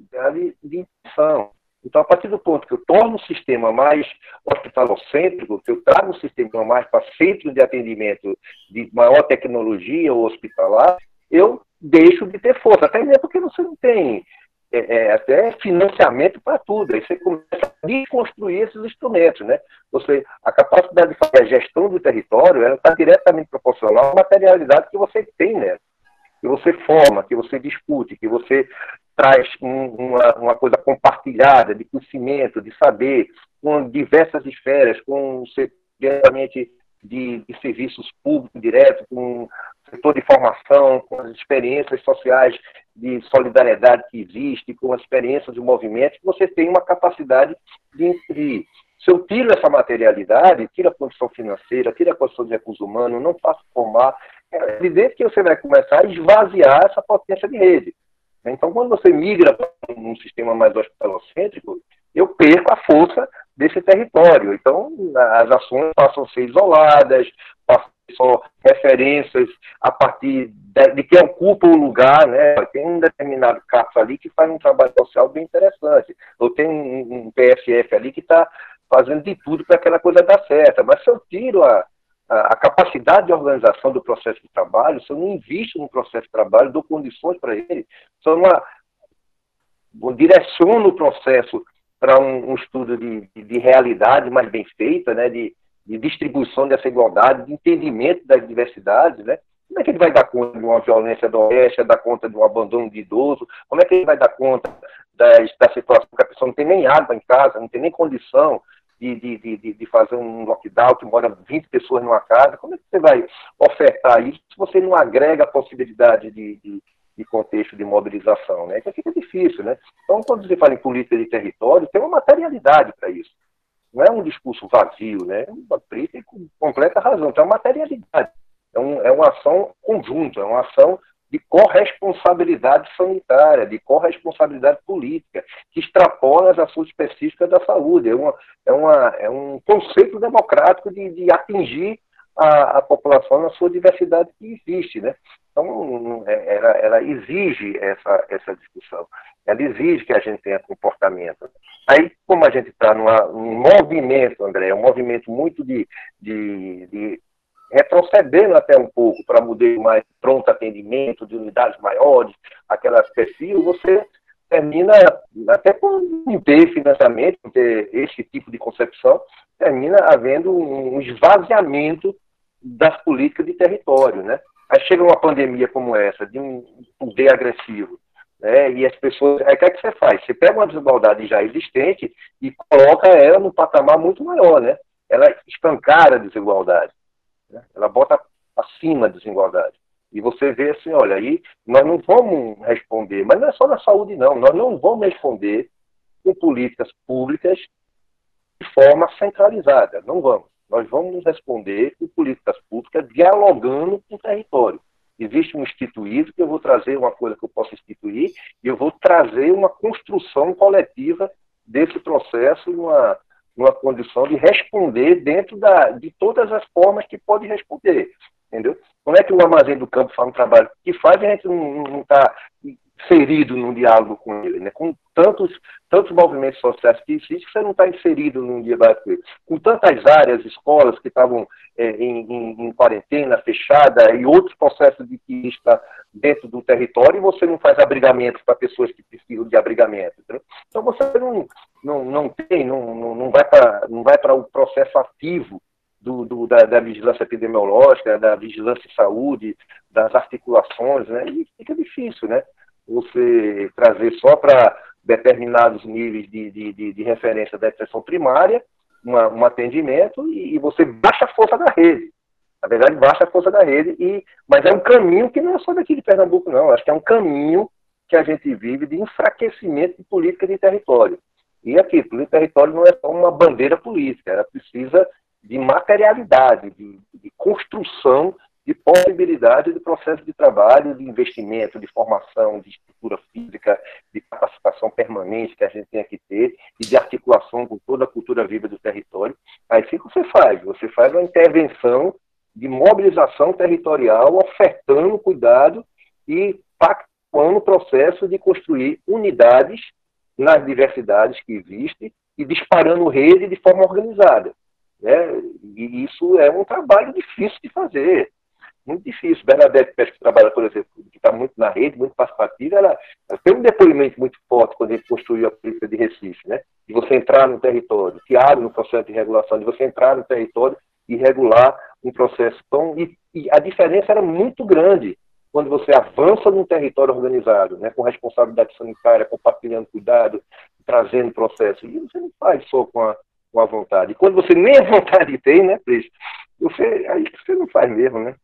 de intenção. Então, a partir do ponto que eu torno o sistema mais hospitalocêntrico, que eu trago um sistema mais para centro de atendimento de maior tecnologia ou hospitalar, eu deixo de ter força, até mesmo porque você não tem é, é, até financiamento para tudo. Aí você começa a desconstruir esses instrumentos, né? Você, a capacidade de fazer a gestão do território, ela está diretamente proporcional à materialidade que você tem, né? Que você forma, que você discute, que você traz um, uma, uma coisa compartilhada de conhecimento, de saber, com diversas esferas, com diretamente de, de serviços públicos direto, com o setor de formação, com as experiências sociais de solidariedade que existe, com as experiências de movimento, você tem uma capacidade de, de se eu tiro essa materialidade, tiro a condição financeira, tiro a condição de recursos humanos, não faço formar, é evidente que você vai começar a esvaziar essa potência de rede. Então, quando você migra para um sistema mais hospitalocêntrico, eu perco a força desse território. Então, as ações passam a ser isoladas, passam a ser só referências a partir de, de quem ocupa o lugar, né? Tem um determinado CAPS ali que faz um trabalho social bem interessante, ou tem um, PSF ali que está fazendo de tudo para aquela coisa dar certo. Mas se eu tiro a, a, capacidade de organização do processo de trabalho, se eu não invisto no processo de trabalho, dou condições para ele, se eu não direciono o processo para um, um, estudo de, de, de, realidade mais bem feita, né, de, de, distribuição dessa igualdade, de entendimento das diversidades, né? Como é que ele vai dar conta de uma violência doméstica, dar conta de um abandono de idoso? Como é que ele vai dar conta da situação que a pessoa não tem nem água em casa, não tem nem condição de, de, de, de, fazer um lockdown que mora 20 pessoas numa casa, como é que você vai ofertar isso se você não agrega a possibilidade de, de, de contexto de mobilização? Né? Então fica difícil. Né? Então, quando você fala em política de território, tem uma materialidade para isso. Não é um discurso vazio, né? Uma tem completa razão, tem uma materialidade. É, um, é uma ação conjunta, é uma ação de corresponsabilidade sanitária, de corresponsabilidade política, que extrapola as ações específicas da saúde. É, uma, é, uma, é um conceito democrático de, de atingir a, a, população na sua diversidade que existe. Né? Então, é, ela, ela exige essa, essa discussão, ela exige que a gente tenha comportamento. Aí, como a gente está num movimento, André, um movimento muito de, de, de retrocedendo até um pouco para modelo mais pronto atendimento, de unidades maiores, aquelas perfil, você termina, até por não ter financiamento, não ter esse tipo de concepção, termina havendo um esvaziamento das políticas de território, né? Aí chega uma pandemia como essa, de um poder agressivo, né? E as pessoas, aí o que é que você faz? Você pega uma desigualdade já existente e coloca ela num patamar muito maior, né? Ela escancara a desigualdade. Né? Ela bota acima a desigualdade. E você vê assim, olha, aí nós não vamos responder, mas não é só na saúde, não. Nós não vamos responder com políticas públicas de forma centralizada. Não vamos. Nós vamos responder com políticas públicas dialogando com o território. Existe um instituído que eu vou trazer uma coisa que eu posso instituir e eu vou trazer uma construção coletiva desse processo, uma, numa condição de responder dentro da, de todas as formas que pode responder. Entendeu? Como é que o armazém do campo faz um trabalho que faz a gente não está inserido num diálogo com ele, né? com tantos, tantos movimentos sociais que existem, você não está inserido num debate com ele. Com tantas áreas, escolas que estavam é, em, em, em, quarentena, fechada, e outros processos de que está dentro do território, e você não faz abrigamento para pessoas que precisam de abrigamento. Entendeu? Então você não, não, não tem, não, não vai para o processo ativo do, do, da, da, vigilância epidemiológica, da vigilância em saúde, das articulações, né? E fica difícil, né? Você trazer só para determinados níveis de, de, de, de, referência da atenção primária uma, um atendimento e, e, você baixa a força da rede. Na verdade, baixa a força da rede, e, mas é um caminho que não é só daqui de Pernambuco, não. Acho que é um caminho que a gente vive de enfraquecimento de política de território. E aqui, política de território não é só uma bandeira política, ela precisa de materialidade, de, de construção de possibilidade de processo de trabalho, de investimento, de formação, de estrutura física, de capacitação permanente que a gente tem que ter e de articulação com toda a cultura viva do território. Aí sim você faz, você faz uma intervenção de mobilização territorial, ofertando cuidado e pactuando o processo de construir unidades nas diversidades que existem e disparando rede de forma organizada. Né? E isso é um trabalho difícil de fazer, muito difícil. Bernadette Pérez, que trabalha, por exemplo, que está muito na rede, muito participativa, ela, ela, tem um depoimento muito forte quando a gente construiu a política de Recife, né? de você entrar no território, Tiago no processo de regulação, de você entrar no território e regular um processo tão. E, e a diferença era muito grande quando você avança num território organizado, né, com responsabilidade sanitária, compartilhando cuidado, trazendo processo. E você não faz só com a, com a vontade. E quando você nem a vontade tem, né, Cris? Você, aí você não faz mesmo, né?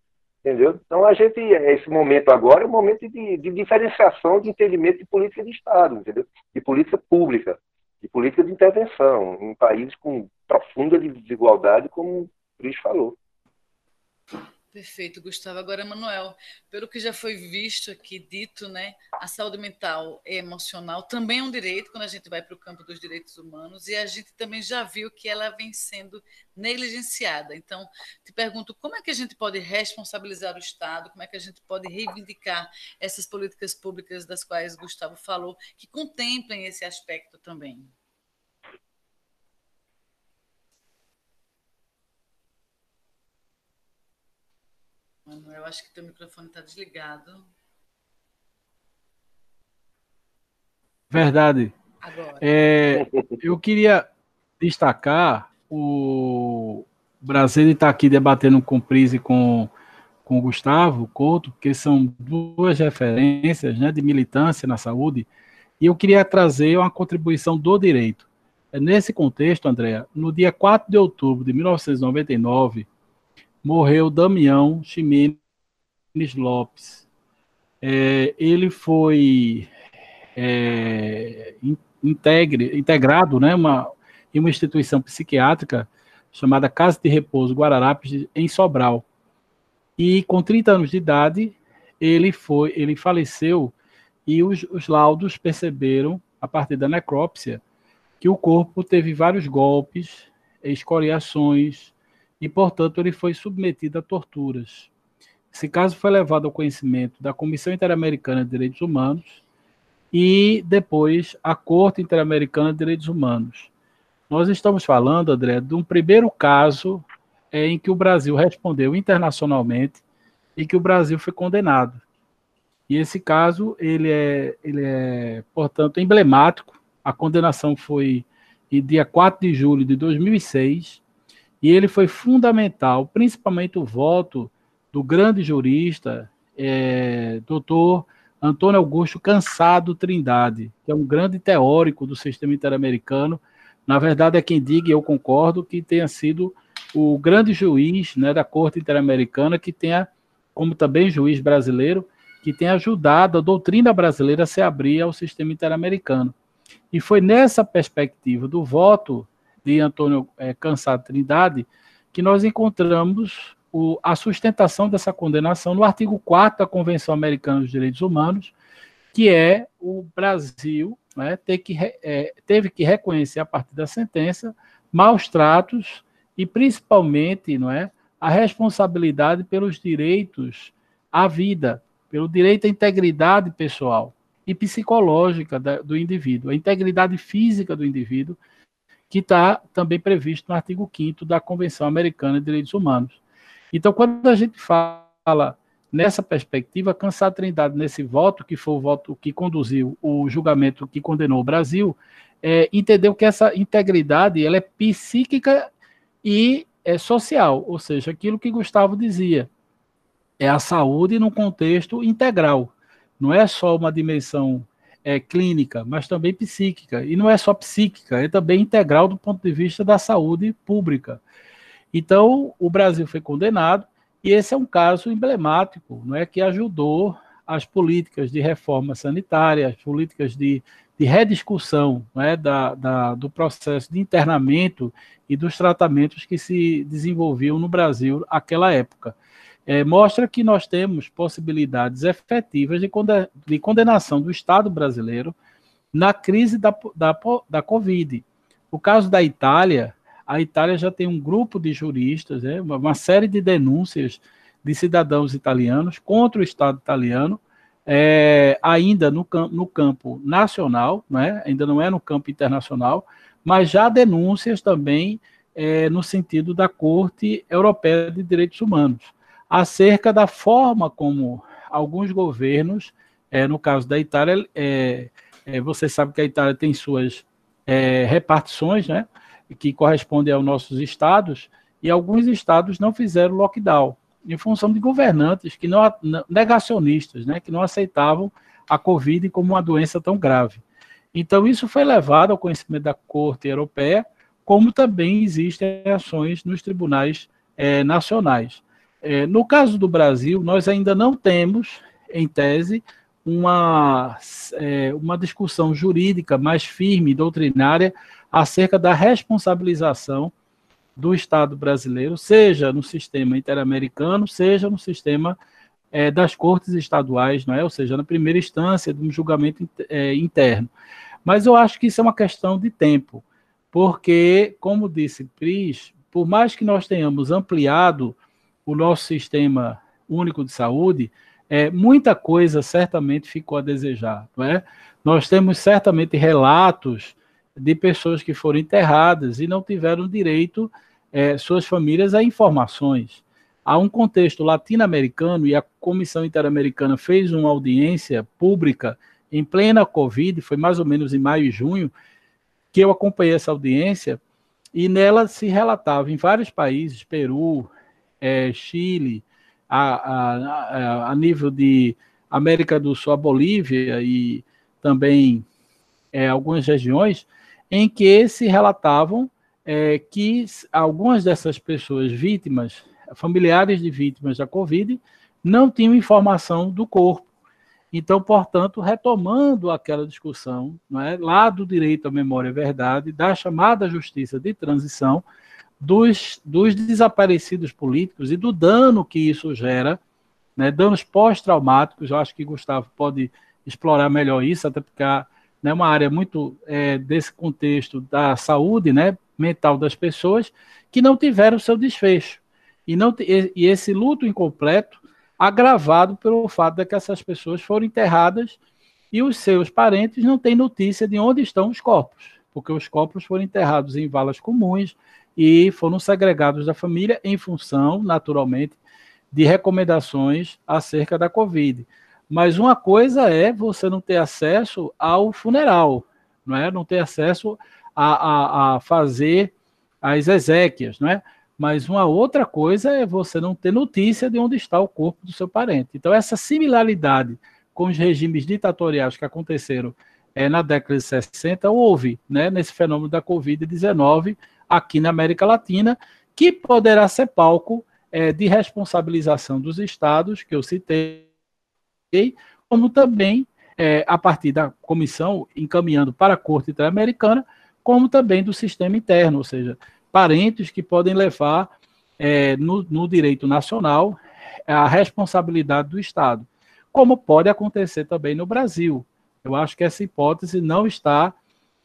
Entendeu? Então a gente, esse momento agora é um momento de, de diferenciação de entendimento de política de Estado, entendeu? De política pública, de política de intervenção em países com profunda desigualdade, como o Cris falou. Perfeito, Gustavo. Agora, Manuel, pelo que já foi visto aqui, dito, né, a saúde mental e emocional também é um direito quando a gente vai para o campo dos direitos humanos e a gente também já viu que ela vem sendo negligenciada. Então, te pergunto, como é que a gente pode responsabilizar o Estado, como é que a gente pode reivindicar essas políticas públicas das quais Gustavo falou, que contemplem esse aspecto também? Manuel, acho que teu microfone está desligado. Verdade. É, eu queria destacar o Brasil está aqui debatendo com o Pris e com, com o Gustavo Couto, porque são duas referências né, de militância na saúde, e eu queria trazer uma contribuição do direito. É nesse contexto, Andréa, no dia 4 de outubro de 1999, morreu Damião Ximenes Lopes. É, ele foi é, integre, integrado né, uma, em uma instituição psiquiátrica chamada Casa de Repouso Guararapes, em Sobral. E com 30 anos de idade, ele foi, ele faleceu e os, os laudos perceberam, a partir da necrópsia, que o corpo teve vários golpes, escoriações, e, portanto, ele foi submetido a torturas. Esse caso foi levado ao conhecimento da Comissão Interamericana de Direitos Humanos e depois à Corte Interamericana de Direitos Humanos. Nós estamos falando, André, de um primeiro caso é, em que o Brasil respondeu internacionalmente e que o Brasil foi condenado. E esse caso, ele é, ele é, portanto, emblemático. A condenação foi em dia 4 de julho de 2006 e ele foi fundamental, principalmente o voto do grande jurista, é, doutor Antônio Augusto Cansado Trindade, que é um grande teórico do sistema interamericano. Na verdade, é quem diga, e eu concordo, que tenha sido o grande juiz né, da Corte Interamericana, que tenha, como também juiz brasileiro, que tenha ajudado a doutrina brasileira a se abrir ao sistema interamericano. E foi nessa perspectiva do voto de Antônio é, Cansado Trindade, que nós encontramos o, a sustentação dessa condenação no artigo 4 da Convenção Americana dos Direitos Humanos, que é o Brasil né, ter que, é, teve que reconhecer a partir da sentença maus tratos e principalmente não é, a responsabilidade pelos direitos à vida, pelo direito à integridade pessoal e psicológica da, do indivíduo, a integridade física do indivíduo que está também previsto no artigo 5 da Convenção Americana de Direitos Humanos. Então, quando a gente fala nessa perspectiva, Cansar Trindade, nesse voto, que foi o voto que conduziu o julgamento que condenou o Brasil, é, entendeu que essa integridade ela é psíquica e é social, ou seja, aquilo que Gustavo dizia, é a saúde num contexto integral, não é só uma dimensão é, clínica, mas também psíquica. E não é só psíquica, é também integral do ponto de vista da saúde pública. Então, o Brasil foi condenado, e esse é um caso emblemático, não é que ajudou as políticas de reforma sanitária, as políticas de, de rediscussão é, da, da, do processo de internamento e dos tratamentos que se desenvolviam no Brasil naquela época é, mostra que nós temos possibilidades efetivas de, de condenação do Estado brasileiro na crise da, da, da Covid. O caso da Itália, a Itália já tem um grupo de juristas, né, uma, série de denúncias de cidadãos italianos contra o Estado italiano, é, ainda no, no campo nacional, né, ainda não é no campo internacional, mas já denúncias também é, no sentido da Corte Europeia de Direitos Humanos acerca da forma como alguns governos, é, no caso da Itália, é, é, você sabe que a Itália tem suas é, repartições, né, que correspondem aos nossos estados, e alguns estados não fizeram lockdown, em função de governantes que não negacionistas, né, que não aceitavam a Covid como uma doença tão grave. Então, isso foi levado ao conhecimento da Corte Europeia, como também existem ações nos tribunais é, nacionais. É, no caso do Brasil, nós ainda não temos, em tese, uma, é, uma discussão jurídica mais firme, doutrinária, acerca da responsabilização do Estado brasileiro, seja no sistema interamericano, seja no sistema é, das cortes estaduais, não é? ou seja, na primeira instância de um julgamento é, interno. Mas eu acho que isso é uma questão de tempo, porque, como disse Cris, por mais que nós tenhamos ampliado o nosso sistema único de saúde, é, muita coisa certamente ficou a desejar. Não é? Nós temos certamente relatos de pessoas que foram enterradas e não tiveram direito, é, suas famílias, a informações. Há um contexto latino-americano e a Comissão Interamericana fez uma audiência pública em plena Covid, foi mais ou menos em maio e junho, que eu acompanhei essa audiência, e nela se relatava em vários países, Peru, é, Chile, a, a, a, nível de América do Sul, a Bolívia e também é, algumas regiões, em que se relatavam é, que algumas dessas pessoas vítimas, familiares de vítimas da Covid, não tinham informação do corpo. Então, portanto, retomando aquela discussão é, lá do direito à memória e verdade, da chamada justiça de transição, dos, dos desaparecidos políticos e do dano que isso gera, né, danos pós-traumáticos. Eu acho que Gustavo pode explorar melhor isso, até porque é né, uma área muito é, desse contexto da saúde né, mental das pessoas que não tiveram seu desfecho. E, não, e esse luto incompleto agravado pelo fato de que essas pessoas foram enterradas e os seus parentes não têm notícia de onde estão os corpos, porque os corpos foram enterrados em valas comuns, e foram segregados da família em função, naturalmente, de recomendações acerca da Covid. Mas uma coisa é você não ter acesso ao funeral, não é? Não ter acesso a, a, a fazer as exéquias, não é? Mas uma outra coisa é você não ter notícia de onde está o corpo do seu parente. Então, essa similaridade com os regimes ditatoriais que aconteceram é, na década de 60 houve, né, nesse fenômeno da Covid-19, aqui na América Latina, que poderá ser palco é, de responsabilização dos estados, que eu citei, como também, é, a partir da comissão, encaminhando para a Corte Interamericana, como também do sistema interno, ou seja, parentes que podem levar é, no, no direito nacional a responsabilidade do Estado, como pode acontecer também no Brasil. Eu acho que essa hipótese não está,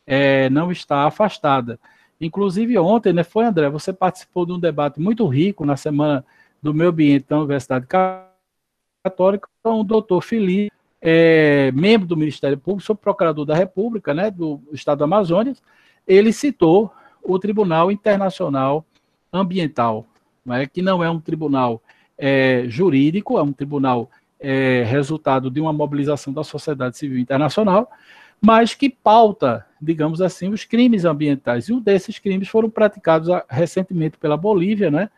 é, não está afastada. Inclusive ontem, né, foi André, você participou de um debate muito rico na semana do meio ambiente da Universidade Católica com o doutor Felipe, é, membro do Ministério Público, sou procurador da República, né, do Estado do Amazonas, ele citou o Tribunal Internacional Ambiental, né, que não é um tribunal é, jurídico, é um tribunal é, resultado de uma mobilização da sociedade civil internacional, mas que pauta, digamos assim, os crimes ambientais. E um desses crimes foram praticados ah, recentemente pela Bolívia, né,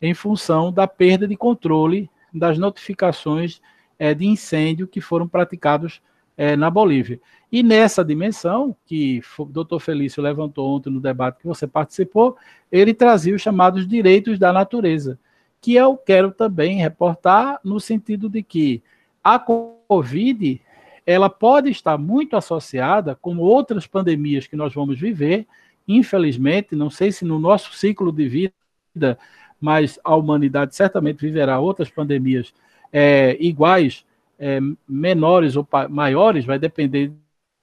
em função da perda de controle das notificações é, de incêndio que foram praticados é, na Bolívia. E nessa dimensão, que o doutor Felício levantou ontem no debate que você participou, ele trazia os chamados direitos da natureza, que eu quero também reportar no sentido de que a Covid ela pode estar muito associada com outras pandemias que nós vamos viver, infelizmente, não sei se no nosso ciclo de vida, mas a humanidade certamente viverá outras pandemias é, iguais, é, menores ou maiores, vai depender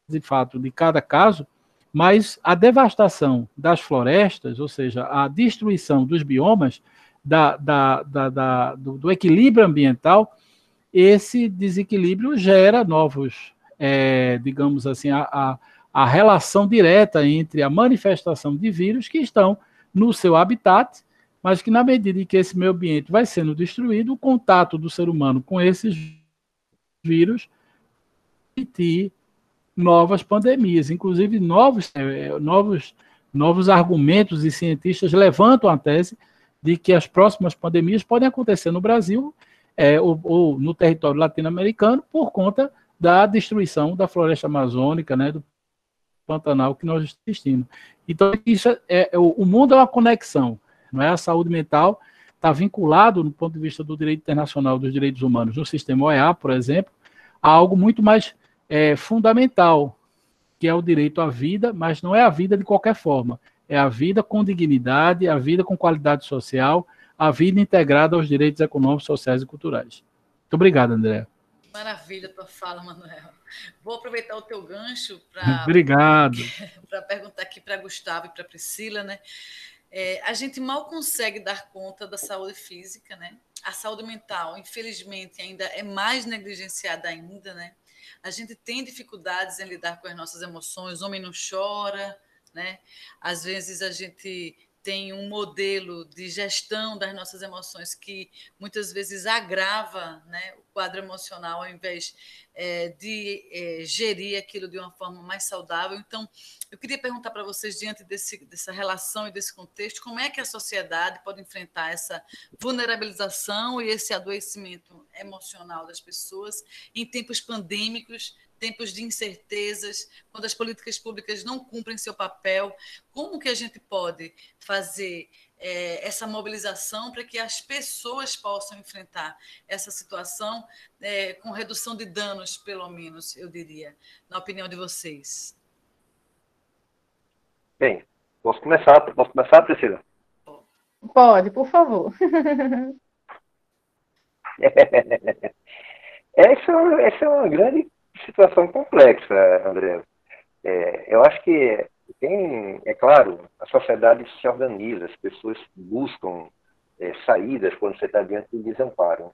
de fato de cada caso, mas a devastação das florestas, ou seja, a destruição dos biomas, da, da, da, do, do equilíbrio ambiental, esse desequilíbrio gera novos, é, digamos assim, a, a, a, relação direta entre a manifestação de vírus que estão no seu habitat, mas que na medida em que esse meio ambiente vai sendo destruído, o contato do ser humano com esses vírus permitir novas pandemias, inclusive novos, é, novos, novos argumentos e cientistas levantam a tese de que as próximas pandemias podem acontecer no Brasil é, ou, ou, no território latino-americano por conta da destruição da floresta amazônica, né, do Pantanal que nós estamos assistindo. Então, isso é, é, o mundo é uma conexão, não é? A saúde mental está vinculado, no ponto de vista do direito internacional dos direitos humanos, no sistema OEA, por exemplo, a algo muito mais é, fundamental, que é o direito à vida, mas não é a vida de qualquer forma. É a vida com dignidade, a vida com qualidade social, a vida integrada aos direitos econômicos, sociais e culturais. Muito obrigado, André. Maravilha tua fala, Manuel. Vou aproveitar o teu gancho para Obrigado. para perguntar aqui para Gustavo e para Priscila, né? É, a gente mal consegue dar conta da saúde física, né? A saúde mental, infelizmente, ainda é mais negligenciada ainda, né? A gente tem dificuldades em lidar com as nossas emoções. O homem não chora, né? Às vezes a gente tem um modelo de gestão das nossas emoções que muitas vezes agrava né, o quadro emocional ao invés é, de é, gerir aquilo de uma forma mais saudável. Então, eu queria perguntar para vocês, diante desse, dessa relação e desse contexto, como é que a sociedade pode enfrentar essa vulnerabilização e esse adoecimento emocional das pessoas em tempos pandêmicos, tempos de incertezas, quando as políticas públicas não cumprem seu papel, como que a gente pode fazer é, essa mobilização para que as pessoas possam enfrentar essa situação é, com redução de danos, pelo menos, eu diria, na opinião de vocês? Bem, posso começar, posso começar, Priscila? Pode, por favor. essa, essa é uma grande situação complexa, André. É, eu acho que tem, é claro, a sociedade se organiza, as pessoas buscam é, saídas quando você está diante do desamparo.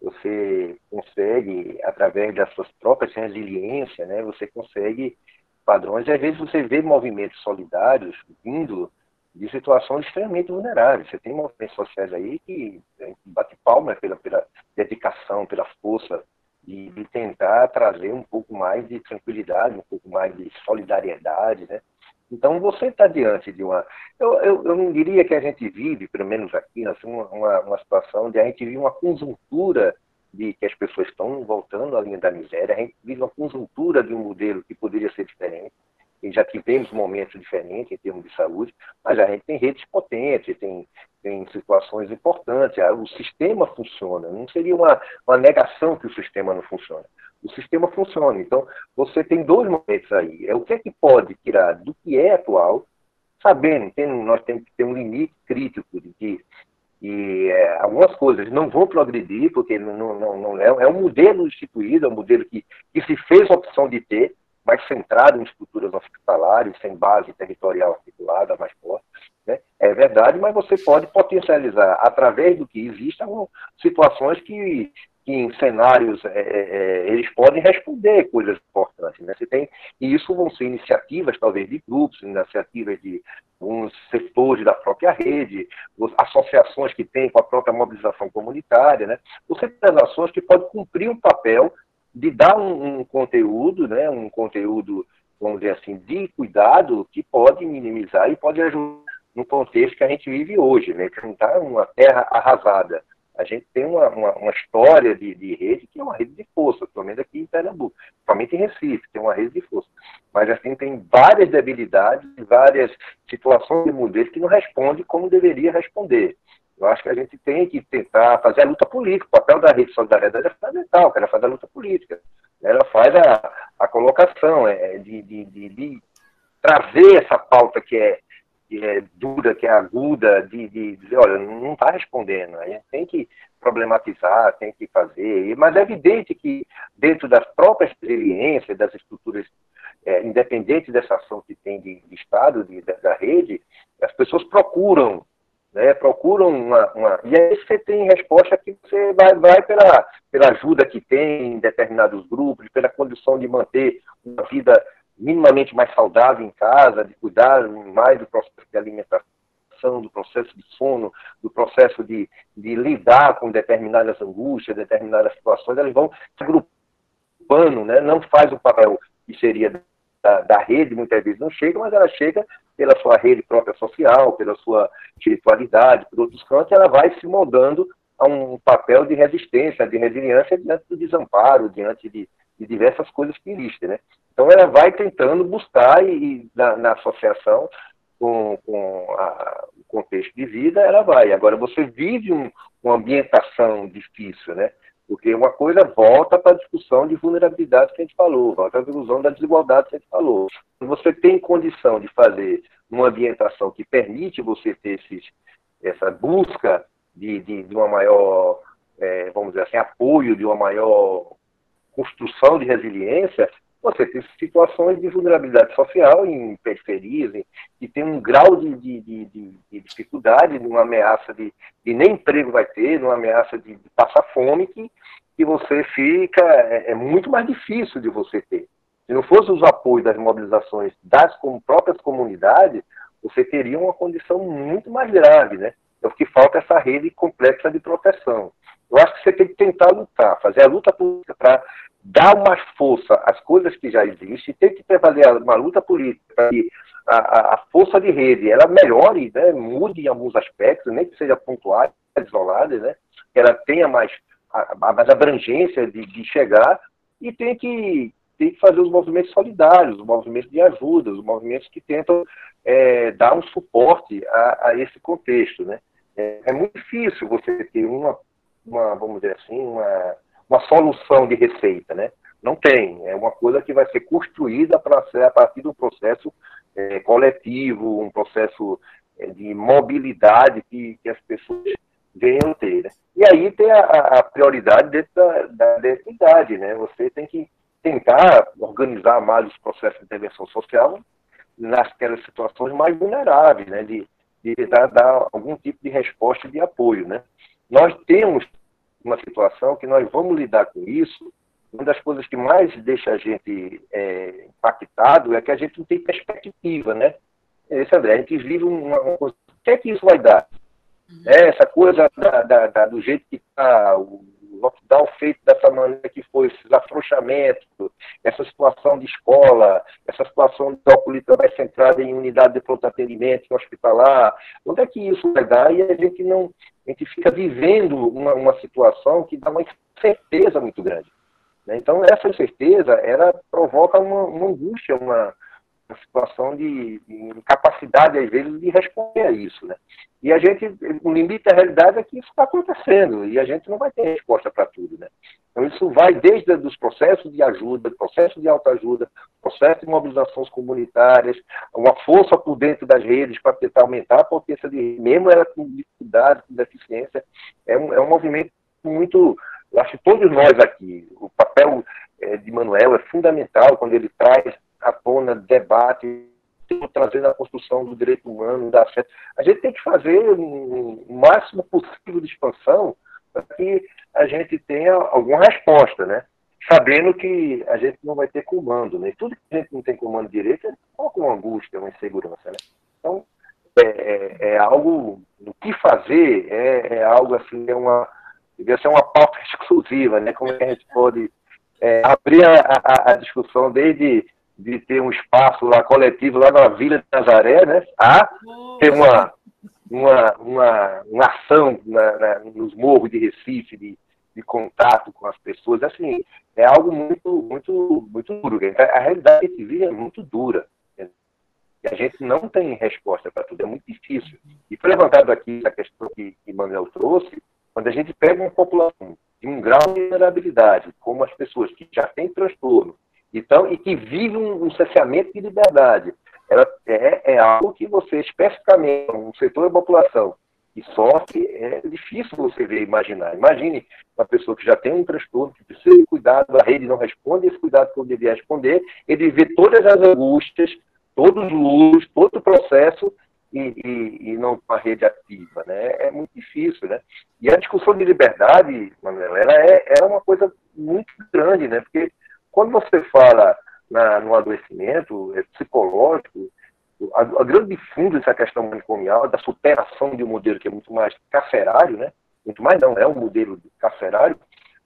Você consegue, através das suas próprias resiliência, né, você consegue padrões, e às vezes você vê movimentos solidários vindo de situações extremamente vulneráveis. Você tem movimentos sociais aí que bate palma pela, pela dedicação, pela força de, de, tentar trazer um pouco mais de tranquilidade, um pouco mais de solidariedade, né? Então, você está diante de uma... Eu, eu, eu, não diria que a gente vive, pelo menos aqui, assim, uma, uma situação onde a gente vive uma conjuntura de que as pessoas estão voltando à linha da miséria, a gente vive uma conjuntura de um modelo que poderia ser diferente, e já tivemos momentos diferentes em termos de saúde, mas a gente tem redes potentes, tem, tem situações importantes, o sistema funciona, não seria uma, uma negação que o sistema não funciona. O sistema funciona, então você tem dois momentos aí, é o que é que pode tirar do que é atual, sabendo, tem, nós temos que ter um limite crítico de que e é, algumas coisas não vão progredir, porque não, não, não é, é, um modelo instituído, é um modelo que, que se fez a opção de ter, mais centrado em estruturas hospitalares, sem base territorial articulada, mais forte. Né? É verdade, mas você pode potencializar, através do que existe, situações que, que em cenários é, é, é, eles podem responder coisas importantes. Né? Você tem, e isso vão ser iniciativas, talvez, de grupos, iniciativas de uns setores da própria rede, associações que têm com a própria mobilização comunitária. Né? Você tem ações que podem cumprir um papel de dar um, um, conteúdo, né, um conteúdo, vamos dizer assim, de cuidado que pode minimizar e pode ajudar no contexto que a gente vive hoje, né, que não está uma terra arrasada. A gente tem uma, uma, uma história de, de, rede que é uma rede de força, menos aqui em Pernambuco, somente em Recife, tem uma rede de força. Mas assim, tem várias debilidades, várias situações de modelo que não responde como deveria responder. Eu acho que a gente tem que tentar fazer a luta política. O papel da rede de solidariedade é fundamental, ela faz a luta política. Ela faz a, a colocação é, de, de, de, de trazer essa pauta que é, que é dura, que é aguda, de, de dizer, olha, não está respondendo. A gente tem que problematizar, tem que fazer. Mas é evidente que dentro das próprias experiências, das estruturas é, independentes dessa ação que tem de, de Estado, de, da rede, as pessoas procuram né, procuram uma, uma, E aí você tem resposta que você vai, vai pela, pela ajuda que tem em determinados grupos, pela condição de manter uma vida minimamente mais saudável em casa, de cuidar mais do processo de alimentação, do processo de sono, do processo de, de lidar com determinadas angústias, determinadas situações, elas vão se agrupando, né? não faz o papel que seria da, da, rede, muitas vezes não chega, mas ela chega pela sua rede própria social, pela sua espiritualidade, por outros cantos, ela vai se moldando a um papel de resistência, de resiliência diante do desamparo, diante de, de diversas coisas que existem. Né? Então, ela vai tentando buscar, e, e na, na, associação com, com a, contexto de vida, ela vai. Agora, você vive um, uma ambientação difícil, né? Porque uma coisa volta para a discussão de vulnerabilidade que a gente falou, volta à discussão da desigualdade que a gente falou. Você tem condição de fazer uma ambientação que permite você ter esses, essa busca de, de, de uma maior, é, vamos dizer assim, apoio, de uma maior construção de resiliência, você tem situações de vulnerabilidade social em periferias, que tem um grau de, de, de, de dificuldade, numa ameaça de, de, nem emprego vai ter, numa ameaça de, de passar fome, que, que você fica, é, é, muito mais difícil de você ter. Se não fosse os apoios das mobilizações das como, próprias comunidades, você teria uma condição muito mais grave, né? É o que falta essa rede complexa de proteção. Eu acho que você tem que tentar lutar, fazer a luta política para dar mais força às coisas que já existem, tem que prevaler uma luta política para que a, a, força de rede ela melhore, né, mude em alguns aspectos, nem que seja pontual, isolada, né, que ela tenha mais, a, mais abrangência de, de chegar e tem que, tem que fazer os movimentos solidários, os movimentos de ajuda, os movimentos que tentam é, dar um suporte a, a esse contexto. Né. É, é, muito difícil você ter uma, uma, vamos dizer assim, uma uma solução de receita, né? Não tem. É uma coisa que vai ser construída para ser a partir de um processo é, coletivo, um processo é, de mobilidade que, que, as pessoas venham ter. Né? E aí tem a, a prioridade dentro da, da identidade, né? Você tem que tentar organizar mais os processos de intervenção social nasquelas situações mais vulneráveis, né? De, de tentar dar algum tipo de resposta de apoio, né? Nós temos uma situação que nós vamos lidar com isso. Uma das coisas que mais deixa a gente é, impactado é que a gente não tem perspectiva, né? Esse André, a gente vive uma, uma coisa. O que é que isso vai dar? Uhum. É, essa coisa da, da, da, do jeito que está, o lockdown feito dessa maneira que foi, esses afrouxamentos, essa situação de escola, essa situação de vai ser centrada em unidade de pronto atendimento, em hospitalar, onde é que isso vai dar? E a gente não, a gente fica vivendo uma, uma situação que dá uma incerteza muito grande. Né? Então, essa incerteza, ela provoca uma, uma angústia, uma, uma situação de, de, incapacidade, às vezes, de responder a isso. Né? E a gente, o limite da realidade é que isso está acontecendo, e a gente não vai ter resposta para tudo. Né? Então, isso vai desde os processos de ajuda, processos de autoajuda, processo de mobilizações comunitárias, uma força por dentro das redes para tentar aumentar a potência de mesmo ela com dificuldade, com deficiência. É um, é um movimento muito. Eu acho que todos nós aqui, o papel é, de Manuel é fundamental quando ele traz à tona debate trazendo a construção do direito humano, da certo. A gente tem que fazer o máximo possível de expansão para que a gente tenha alguma resposta, né? Sabendo que a gente não vai ter comando, né? Tudo que a gente não tem comando direito é uma angústia, uma insegurança, né? Então, é, é, é algo, o que fazer é, é, algo assim, é uma, devia ser uma pauta exclusiva, né? Como é a gente pode é, abrir a, a, a, discussão desde de ter um espaço lá coletivo lá na Vila de Nazaré, né? A ter uma, uma, uma, uma ação na, na, nos morros de Recife, de, de contato com as pessoas, assim, é algo muito, muito, muito duro. A realidade que vive é muito dura. Né? E a gente não tem resposta para tudo, é muito difícil. E foi levantado aqui a questão que, que Manuel trouxe, quando a gente pega uma população de um grau de vulnerabilidade, como as pessoas que já têm transtorno, então, e que vivem um, um cerceamento de liberdade, ela é, é algo que você, especificamente, um setor da população que sofre, é difícil você ver imaginar. Imagine uma pessoa que já tem um transtorno, que precisa de cuidado, a rede não responde esse cuidado que deveria responder, ele vê todas as angústias, todos os lutos, todo o processo e, e, e não uma rede ativa, né? É muito difícil, né? E a discussão de liberdade, Manuel, ela é, é uma coisa muito grande, né? Porque quando você fala na, no adoecimento é psicológico, a, a grande fundo dessa questão manicomial, da superação de um modelo que é muito mais carcerário, né? muito mais não, é um modelo carcerário,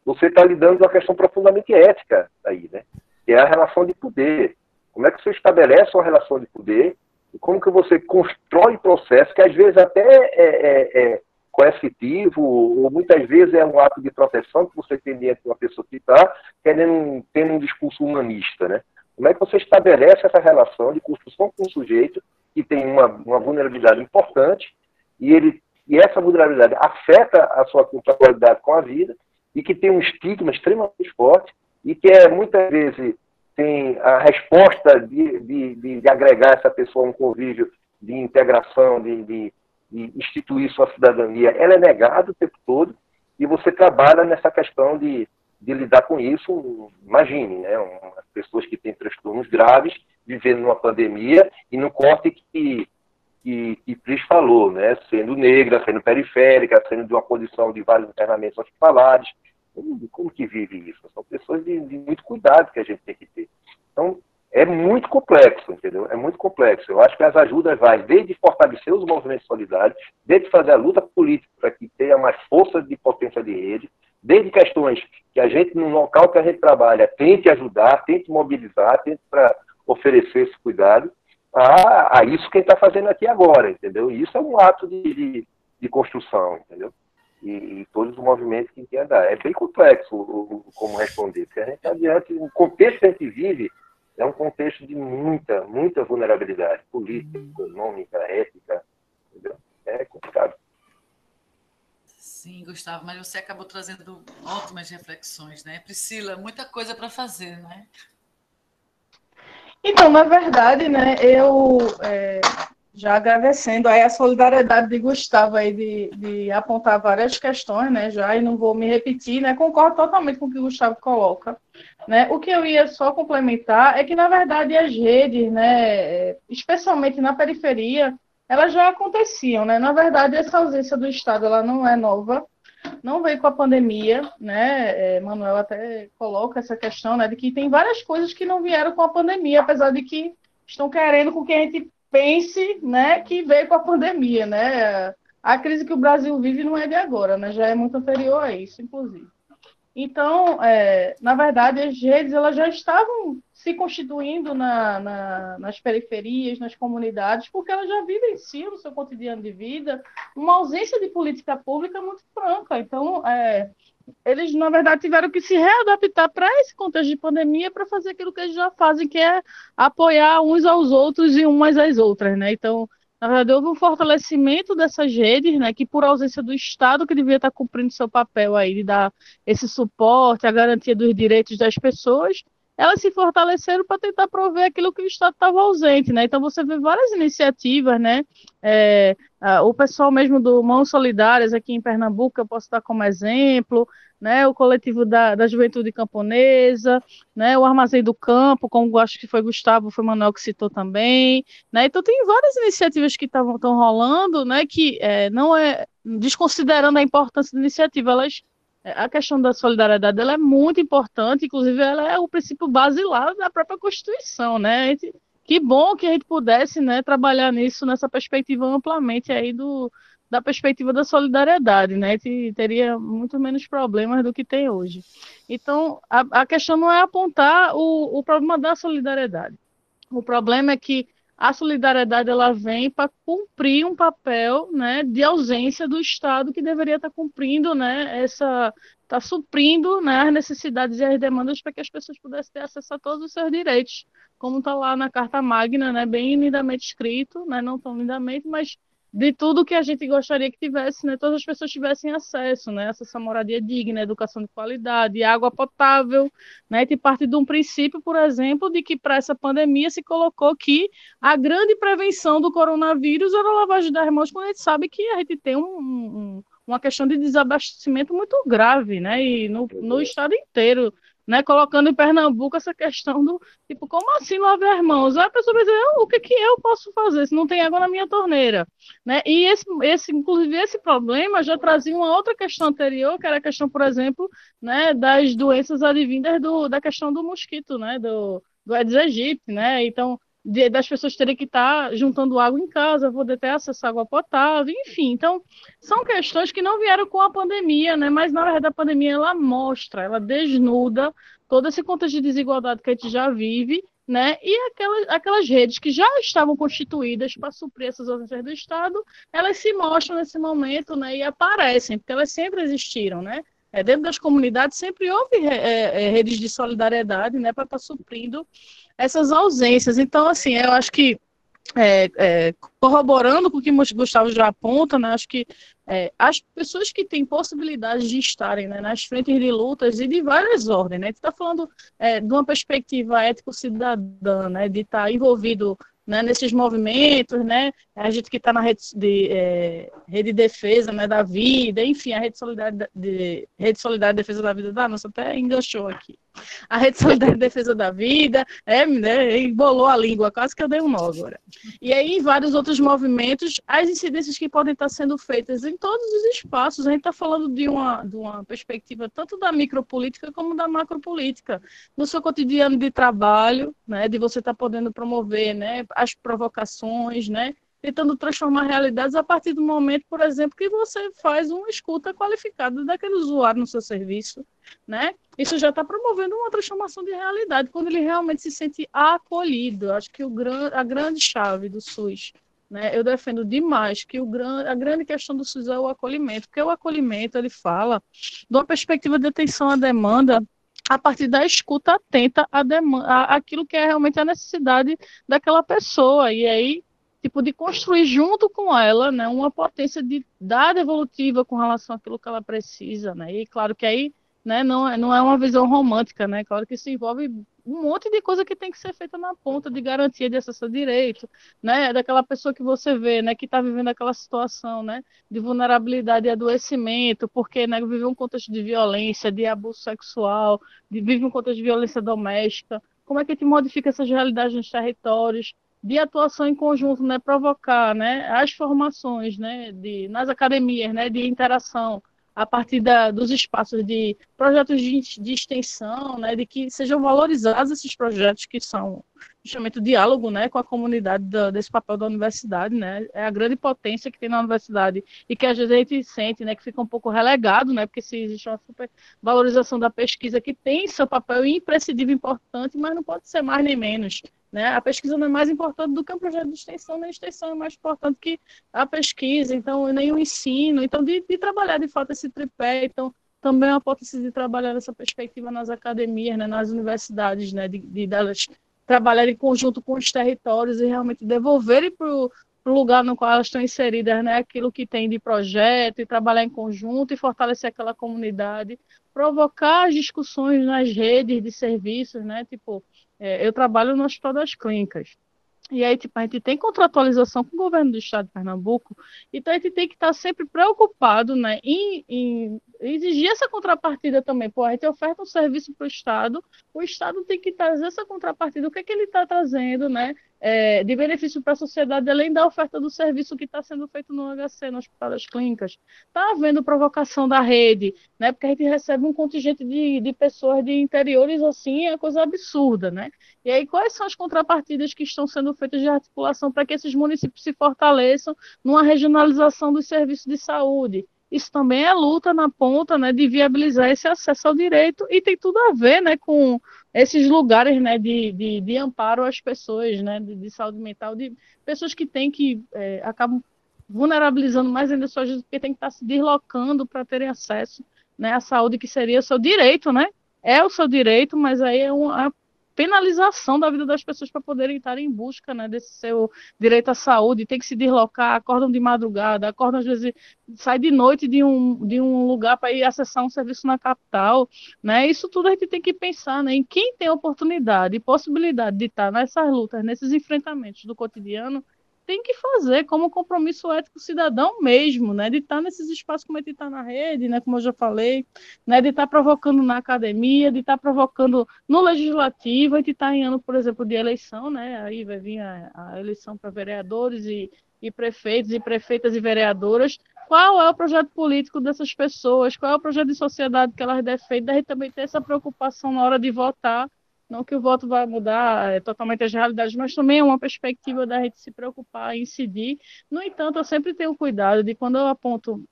você está lidando com uma questão profundamente ética aí, né? que é a relação de poder. Como é que você estabelece uma relação de poder e como que você constrói processos que às vezes até é, é, é coercitivo, ou muitas vezes é um ato de proteção que você tem dentro de uma pessoa que está querendo tendo um discurso humanista, né? Como é que você estabelece essa relação de construção com o sujeito que tem uma, uma vulnerabilidade importante e ele e essa vulnerabilidade afeta a sua qualidade com a vida e que tem um estigma extremamente forte e que é muitas vezes tem a resposta de, de, de, de agregar essa pessoa a um convívio de integração, de, de, de instituir sua cidadania, ela é negada o tempo todo e você trabalha nessa questão de, de lidar com isso. Imagine, né, as pessoas que têm transtornos graves vivendo numa pandemia e no corte que que, que Pris falou, né? sendo negra, sendo periférica, sendo de uma condição de vários internamentos hospitalares. Como, como que vive isso? São pessoas de, de, muito cuidado que a gente tem que ter. Então, é muito complexo, entendeu? É muito complexo. Eu acho que as ajudas vai desde fortalecer os movimentos solidários, desde fazer a luta política para que tenha mais força de potência de rede, desde questões que a gente, no local que a gente trabalha, tente ajudar, tente mobilizar, tente para oferecer esse cuidado, a, a isso que está fazendo aqui agora, entendeu? E isso é um ato de, de, de construção, entendeu? E, e, todos os movimentos que quer dar. É bem complexo o, o, como responder, porque a gente está diante, o contexto que a gente vive é um contexto de muita, muita vulnerabilidade política, econômica, ética, entendeu? É complicado. Sim, Gustavo, mas você acabou trazendo ótimas reflexões, né? Priscila, muita coisa para fazer, né? Então, na verdade, né, eu é, já agradecendo aí a solidariedade de Gustavo aí de, de, apontar várias questões, né, já, e não vou me repetir, né, concordo totalmente com o que o Gustavo coloca, né, o que eu ia só complementar é que, na verdade, as redes, né, especialmente na periferia, elas já aconteciam, né, na verdade, essa ausência do Estado, ela não é nova, não veio com a pandemia, né? É, Manuel até coloca essa questão, né, de que tem várias coisas que não vieram com a pandemia, apesar de que estão querendo com que a gente pense, né, que veio com a pandemia, né? A crise que o Brasil vive não é de agora, né? Já é muito anterior a isso, inclusive. Então, é, na verdade, as redes elas já estavam se constituindo na, na, nas periferias, nas comunidades, porque elas já vivenciam no seu cotidiano de vida uma ausência de política pública muito franca. Então, é, eles, na verdade, tiveram que se readaptar para esse contexto de pandemia para fazer aquilo que eles já fazem, que é apoiar uns aos outros e umas às outras. Né? Então, na verdade, houve um fortalecimento dessas redes, né, que por ausência do Estado, que devia estar cumprindo seu papel aí de dar esse suporte, a garantia dos direitos das pessoas, elas se fortaleceram para tentar prover aquilo que o Estado estava ausente, né? Então você vê várias iniciativas, né? É, o pessoal mesmo do Mãos Solidárias aqui em Pernambuco, eu posso dar como exemplo, né? O coletivo da, da Juventude Camponesa, né? O Armazém do Campo, como acho que foi Gustavo, foi Manuel que citou também, né? Então tem várias iniciativas que estão rolando, né? Que é, não é desconsiderando a importância da iniciativa, elas a questão da solidariedade ela é muito importante, inclusive ela é o princípio basilar da própria Constituição, né? Que bom que a gente pudesse né, trabalhar nisso, nessa perspectiva amplamente aí do, da perspectiva da solidariedade, né? E teria muito menos problemas do que tem hoje. Então, a, a questão não é apontar o, o problema da solidariedade. O problema é que a solidariedade ela vem para cumprir um papel né, de ausência do Estado que deveria estar tá cumprindo né, essa está suprindo né, as necessidades e as demandas para que as pessoas pudessem ter acesso a todos os seus direitos, como está lá na Carta Magna, né, bem lindamente escrito, né, não tão lindamente, mas de tudo que a gente gostaria que tivesse, né, todas as pessoas tivessem acesso, né, acesso à moradia digna, educação de qualidade, água potável, né, e parte de um princípio, por exemplo, de que para essa pandemia se colocou que a grande prevenção do coronavírus era a lavagem das mãos, quando a gente sabe que a gente tem um, um, uma questão de desabastecimento muito grave, né, e no, no estado inteiro, né, colocando em Pernambuco essa questão do tipo, como assim lavar as mãos? Aí a pessoa vai dizer, o que, que eu posso fazer se não tem água na minha torneira? Né? E esse, esse, inclusive, esse problema já trazia uma outra questão anterior, que era a questão, por exemplo, né, das doenças advindas do, da questão do mosquito, né, do, do Aedes aegypti, né? Então, de, das pessoas terem que estar tá juntando água em casa, poder ter acesso à água potável, enfim. Então, são questões que não vieram com a pandemia, né? Mas, na verdade, a pandemia, ela mostra, ela desnuda todo esse contexto de desigualdade que a gente já vive, né? E aquelas, aquelas redes que já estavam constituídas para suprir essas ausências do Estado, elas se mostram nesse momento, né? E aparecem, porque elas sempre existiram, né? É, dentro das comunidades sempre houve é, é, redes de solidariedade, né? Para estar tá suprindo essas ausências. Então, assim, eu acho que é, é, corroborando com o que o Gustavo já aponta, né, acho que é, as pessoas que têm possibilidade de estarem né, nas frentes de lutas e de várias ordens, né, a gente está falando é, de uma perspectiva ético-cidadã, né, de estar tá envolvido né, nesses movimentos, né, a gente que está na rede de, é, rede de defesa né, da vida, enfim, a rede solidária de, rede solidária de defesa da vida da nossa até enganchou aqui. A rede solidária de defesa da vida, é, né, embolou a língua, quase que eu dei um nó agora. E aí, em vários outros movimentos, as incidências que podem estar sendo feitas em todos os espaços, a gente está falando de uma, de uma perspectiva tanto da micropolítica como da macropolítica, no seu cotidiano de trabalho, né, de você estar tá podendo promover, né, as provocações, né? Tentando transformar realidades a partir do momento, por exemplo, que você faz uma escuta qualificada daquele usuário no seu serviço, né? Isso já está promovendo uma transformação de realidade, quando ele realmente se sente acolhido. Acho que o gran, a grande chave do SUS né, eu defendo demais que o gran, a grande questão do SUS é o acolhimento, porque o acolhimento ele fala de uma perspectiva de atenção à demanda a partir da escuta atenta a demanda, a, aquilo que é realmente a necessidade daquela pessoa. E aí, tipo, de construir junto com ela, né, uma potência de dada evolutiva com relação àquilo que ela precisa, né? E claro que aí né? Não, é, não é uma visão romântica, né? Claro que isso envolve um monte de coisa que tem que ser feita na ponta de garantia de acesso a direito, né? Daquela pessoa que você vê, né? Que está vivendo aquela situação, né? De vulnerabilidade e adoecimento, porque né, vive um contexto de violência, de abuso sexual, de, vive um contexto de violência doméstica. Como é que a gente modifica essas realidades nos territórios? De atuação em conjunto, né, provocar, né, as formações, né, de nas academias, né, de interação, a partir da, dos espaços de projetos de, de, extensão, né, de que sejam valorizados esses projetos que são justamente o diálogo né, com a comunidade da, desse papel da universidade, né, é a grande potência que tem na universidade e que às vezes a gente sente né, que fica um pouco relegado, né, porque se existe uma super valorização da pesquisa que tem seu papel imprescindível importante, mas não pode ser mais nem menos. Né? A pesquisa não é mais importante do que um projeto de extensão, nem a extensão é mais importante que a pesquisa, então, nem o ensino. Então, de, de trabalhar de fato esse tripé, então, também é uma potência de trabalhar essa perspectiva nas academias, né, nas universidades, né, de, de delas trabalhar em conjunto com os territórios e realmente devolverem para o lugar no qual elas estão inseridas, né, aquilo que tem de projeto e trabalhar em conjunto e fortalecer aquela comunidade, provocar as discussões nas redes de serviços, né, tipo é, eu trabalho no Hospital das Clínicas. E aí, tipo, a gente tem contratualização com o governo do estado de Pernambuco, então a gente tem que estar sempre preocupado né, em, em exigir essa contrapartida também. Pô, a gente oferta um serviço para o Estado, o Estado tem que trazer essa contrapartida. O que é que ele está trazendo, né? É, de benefício para a sociedade, além da oferta do serviço que está sendo feito no HC, no Hospital das Clínicas. Está havendo provocação da rede, né? Porque a gente recebe um contingente de, de pessoas de interiores assim, é coisa absurda, né? E aí, quais são as contrapartidas que estão sendo feitas de articulação para que esses municípios se fortaleçam numa regionalização dos serviços de saúde? Isso também é luta na ponta, né, de viabilizar esse acesso ao direito. E tem tudo a ver, né, com esses lugares, né, de, de, de amparo às pessoas, né, de, de, saúde mental, de pessoas que têm que é, acabam vulnerabilizando mais ainda suas vidas porque tem que estar se deslocando para terem acesso, né, à saúde que seria o seu direito, né, é o seu direito, mas aí é uma, penalização da vida das pessoas para poderem estar em busca né, desse seu direito à saúde, tem que se deslocar, acordam de madrugada, acordam às vezes, sai de noite de um, de um lugar para ir acessar um serviço na capital, né? Isso tudo a gente tem que pensar né, em quem tem oportunidade e possibilidade de estar nessas lutas, nesses enfrentamentos do cotidiano, tem que fazer como compromisso ético cidadão mesmo, né? De estar nesses espaços como é de estar na rede, né? Como eu já falei, né? De estar provocando na academia, de estar provocando no legislativo, a gente está em ano, por exemplo, de eleição, né? Aí vai vir a, a eleição para vereadores e, e prefeitos e prefeitas e vereadoras. Qual é o projeto político dessas pessoas? Qual é o projeto de sociedade que elas defendem? Da gente também ter essa preocupação na hora de votar não que o voto vai mudar é, totalmente as realidades, mas também é uma perspectiva da gente se preocupar, incidir. No entanto, eu sempre tenho cuidado de quando eu aponto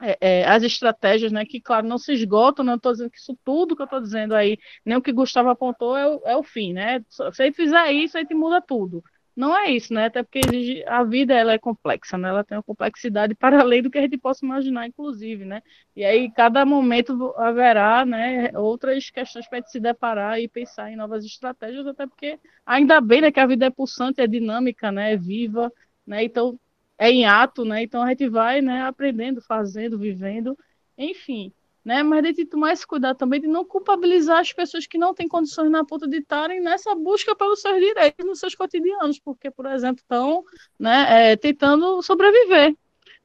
é, é, as estratégias, né, que, claro, não se esgotam, não estou dizendo que isso tudo que eu estou dizendo aí, nem o que Gustavo apontou é o, é o fim, né? Se ele fizer isso, aí te muda tudo. Não é isso, né? Até porque exige, a vida ela é complexa, né? Ela tem uma complexidade para além do que a gente possa imaginar, inclusive, né? E aí cada momento haverá, né, outras questões para se deparar e pensar em novas estratégias, até porque ainda bem, né, que a vida é pulsante, é dinâmica, né, é viva, né? Então é em ato, né? Então a gente vai, né, aprendendo, fazendo, vivendo, enfim né? Mas de tomar esse cuidado também de não culpabilizar as pessoas que não têm condições na ponta de estarem nessa busca pelos seus direitos nos seus cotidianos, porque, por exemplo, estão né, é, tentando sobreviver.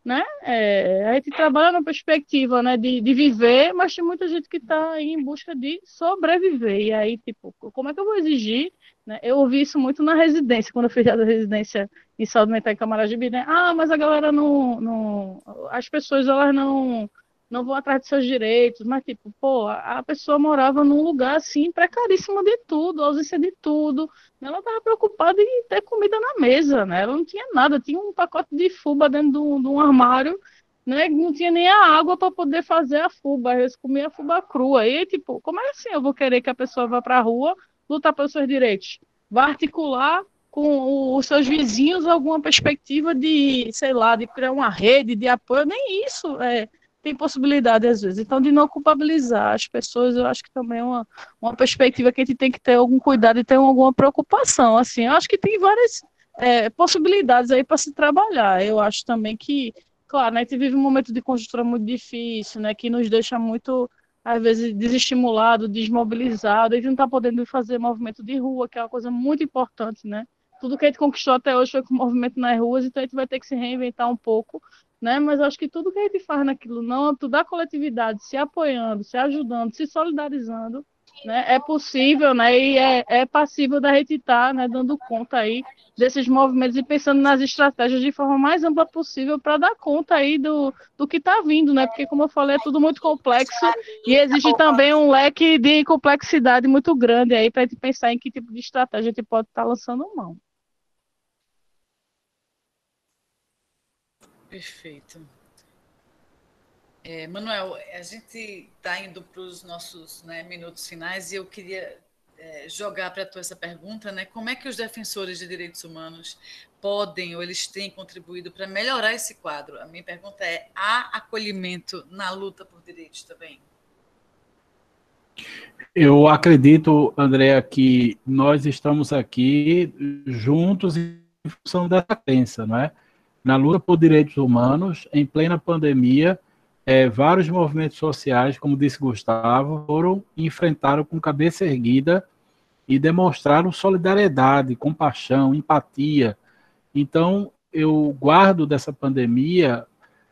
Né? É, a gente trabalha na perspectiva né, de, de viver, mas tem muita gente que está em busca de sobreviver. E aí, tipo, como é que eu vou exigir? Né? Eu ouvi isso muito na residência, quando eu fiz a residência em saúde mental em Camaragibe, né? Ah, mas a galera não, não. As pessoas, elas não não vão atrás dos seus direitos, mas tipo, pô, a pessoa morava num lugar assim, precaríssimo de tudo, ausência de tudo. Ela estava preocupada em ter comida na mesa, né? Ela não tinha nada, tinha um pacote de fuba dentro de um, armário, né? Não tinha nem a água para poder fazer a fuba, às vezes comia a fuba crua. E tipo, como é assim? Eu vou querer que a pessoa vá para a rua lutar pelos seus direitos? Vai articular com os seus vizinhos alguma perspectiva de, sei lá, de criar uma rede de apoio, nem isso. É, tem possibilidade às vezes. Então, de não culpabilizar as pessoas, eu acho que também é uma, uma perspectiva que a gente tem que ter algum cuidado e ter alguma preocupação. Assim, eu acho que tem várias é, possibilidades aí para se trabalhar. Eu acho também que, claro, né, a gente vive um momento de conjuntura muito difícil, né, que nos deixa muito, às vezes, desestimulado, desmobilizado, a gente não está podendo fazer movimento de rua, que é uma coisa muito importante, né? Tudo que a gente conquistou até hoje foi com o movimento nas ruas, então a gente vai ter que se reinventar um pouco né? Mas acho que tudo que a gente faz naquilo no âmbito da coletividade, se apoiando, se ajudando, se solidarizando, né? É possível, né? E é, é passível da gente estar, tá, né? Dando conta aí desses movimentos e pensando nas estratégias de forma mais ampla possível para dar conta aí do, do que está vindo, né? Porque como eu falei, é tudo muito complexo e exige também um leque de complexidade muito grande aí para a gente pensar em que tipo de estratégia a gente pode estar tá lançando mão. Perfeito. É, Manuel, a gente está indo para os nossos né, minutos finais e eu queria é, jogar para tu essa pergunta, né? Como é que os defensores de direitos humanos podem ou eles têm contribuído para melhorar esse quadro? A minha pergunta é: há acolhimento na luta por direitos também? Eu acredito, Andréa, que nós estamos aqui juntos em função dessa crença, não é? Na luta por direitos humanos, em plena pandemia, é, vários movimentos sociais, como disse Gustavo, foram enfrentaram com cabeça erguida e demonstraram solidariedade, compaixão, empatia. Então, eu guardo dessa pandemia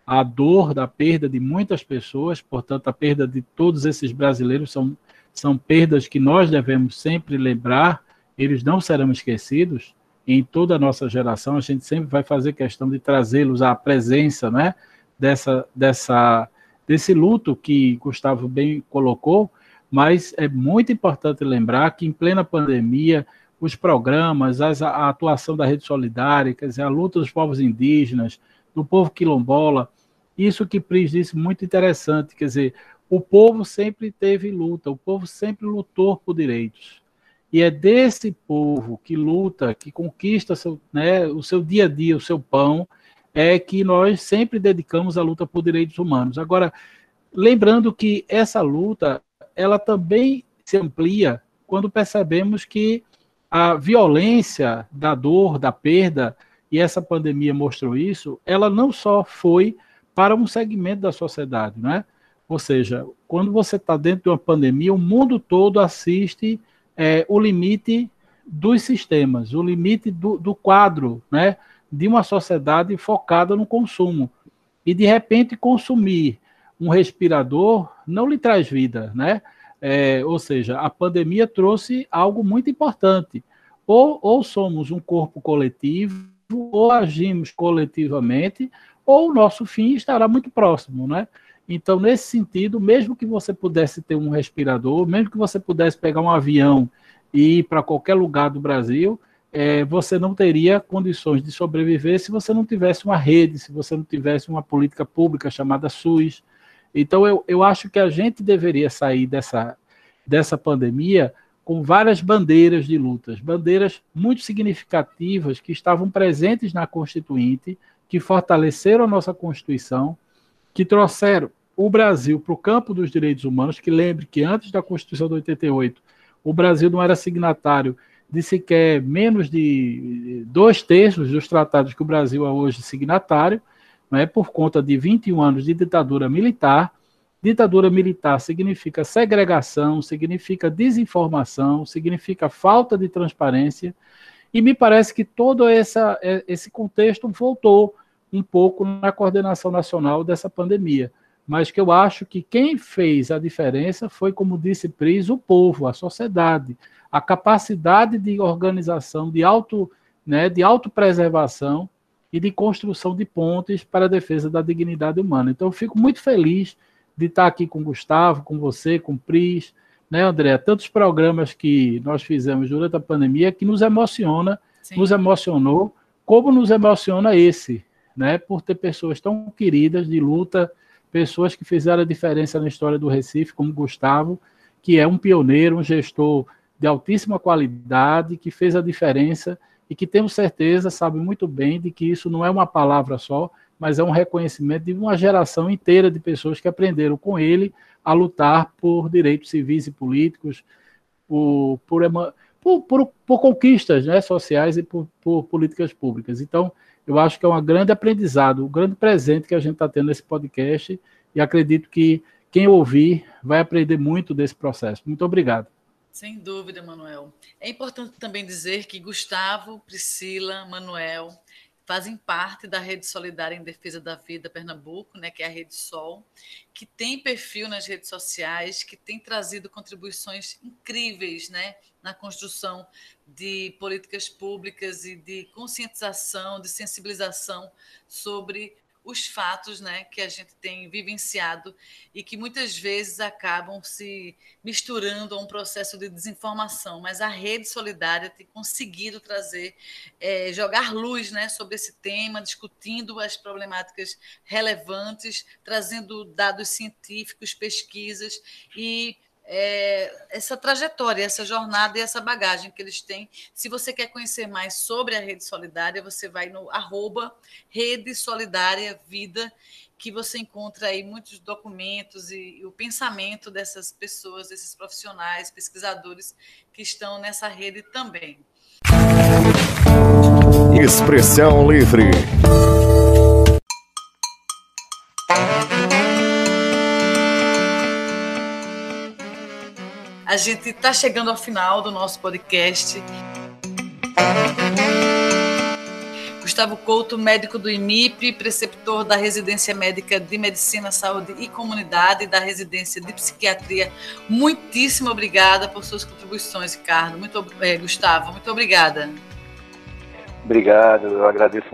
a dor da perda de muitas pessoas, portanto, a perda de todos esses brasileiros são, são perdas que nós devemos sempre lembrar, eles não serão esquecidos em toda a nossa geração, a gente sempre vai fazer questão de trazê-los à presença, né, dessa, dessa, desse luto que Gustavo bem colocou, mas é muito importante lembrar que em plena pandemia, os programas, as, a atuação da rede solidária, quer dizer, a luta dos povos indígenas, do povo quilombola, isso que Pris disse muito interessante, quer dizer, o povo sempre teve luta, o povo sempre lutou por direitos. E é desse povo que luta, que conquista seu, né, o seu dia a dia, o seu pão, é que nós sempre dedicamos à luta por direitos humanos. Agora, lembrando que essa luta, ela também se amplia quando percebemos que a violência da dor, da perda, e essa pandemia mostrou isso, ela não só foi para um segmento da sociedade, né? Ou seja, quando você está dentro de uma pandemia, o mundo todo assiste é, o limite dos sistemas, o limite do, do quadro, né, de uma sociedade focada no consumo. E de repente consumir um respirador não lhe traz vida, né? É, ou seja, a pandemia trouxe algo muito importante. Ou, ou somos um corpo coletivo, ou agimos coletivamente, ou o nosso fim estará muito próximo, né? Então, nesse sentido, mesmo que você pudesse ter um respirador, mesmo que você pudesse pegar um avião e ir para qualquer lugar do Brasil, é, você não teria condições de sobreviver se você não tivesse uma rede, se você não tivesse uma política pública chamada SUS. Então, eu, eu acho que a gente deveria sair dessa, dessa pandemia com várias bandeiras de lutas, bandeiras muito significativas que estavam presentes na Constituinte, que fortaleceram a nossa Constituição, que trouxeram o Brasil para o campo dos direitos humanos, que lembre que antes da Constituição de 88, o Brasil não era signatário de sequer menos de dois terços dos tratados que o Brasil é hoje signatário, é por conta de 21 anos de ditadura militar, Ditadura militar significa segregação, significa desinformação, significa falta de transparência, e me parece que todo essa, é, esse contexto voltou um pouco na coordenação nacional dessa pandemia. Mas que eu acho que quem fez a diferença foi, como disse Pris, o povo, a sociedade, a capacidade de organização, de auto, né, de autopreservação e de construção de pontes para a defesa da dignidade humana. Então, eu fico muito feliz de estar aqui com o Gustavo, com você, com o Pris, né, André? Tantos programas que nós fizemos durante a pandemia que nos emociona, Sim. nos emocionou, como nos emociona esse, né? Por ter pessoas tão queridas de luta, pessoas que fizeram a diferença na história do Recife, como Gustavo, que é um pioneiro, um gestor de altíssima qualidade, que fez a diferença e que tenho certeza sabe muito bem de que isso não é uma palavra só, mas é um reconhecimento de uma geração inteira de pessoas que aprenderam com ele a lutar por direitos civis e políticos, por, por, por, por, conquistas né, sociais e por, políticas públicas. Então, eu acho que é um grande aprendizado, um grande presente que a gente está tendo nesse podcast e acredito que quem ouvir vai aprender muito desse processo. Muito obrigado. Sem dúvida, Manuel. É importante também dizer que Gustavo, Priscila, Manuel fazem parte da Rede Solidária em Defesa da Vida Pernambuco, né, que é a Rede Sol, que tem perfil nas redes sociais, que tem trazido contribuições incríveis né, na construção de políticas públicas e de conscientização, de sensibilização sobre os fatos né, que a gente tem vivenciado e que muitas vezes acabam se misturando a um processo de desinformação. Mas a rede solidária tem conseguido trazer, é, jogar luz né, sobre esse tema, discutindo as problemáticas relevantes, trazendo dados científicos, pesquisas e é, essa trajetória, essa jornada e essa bagagem que eles têm. Se você quer conhecer mais sobre a Rede Solidária, você vai no arroba Rede Solidária Vida, que você encontra aí muitos documentos e, e o pensamento dessas pessoas, desses profissionais, pesquisadores que estão nessa rede também. Expressão Livre. A gente está chegando ao final do nosso podcast. Gustavo Couto, médico do IMIP, preceptor da Residência Médica de Medicina, Saúde e Comunidade, da Residência de Psiquiatria. Muitíssimo obrigada por suas contribuições, Ricardo. Muito, eh, Gustavo, muito obrigada. Obrigado, eu agradeço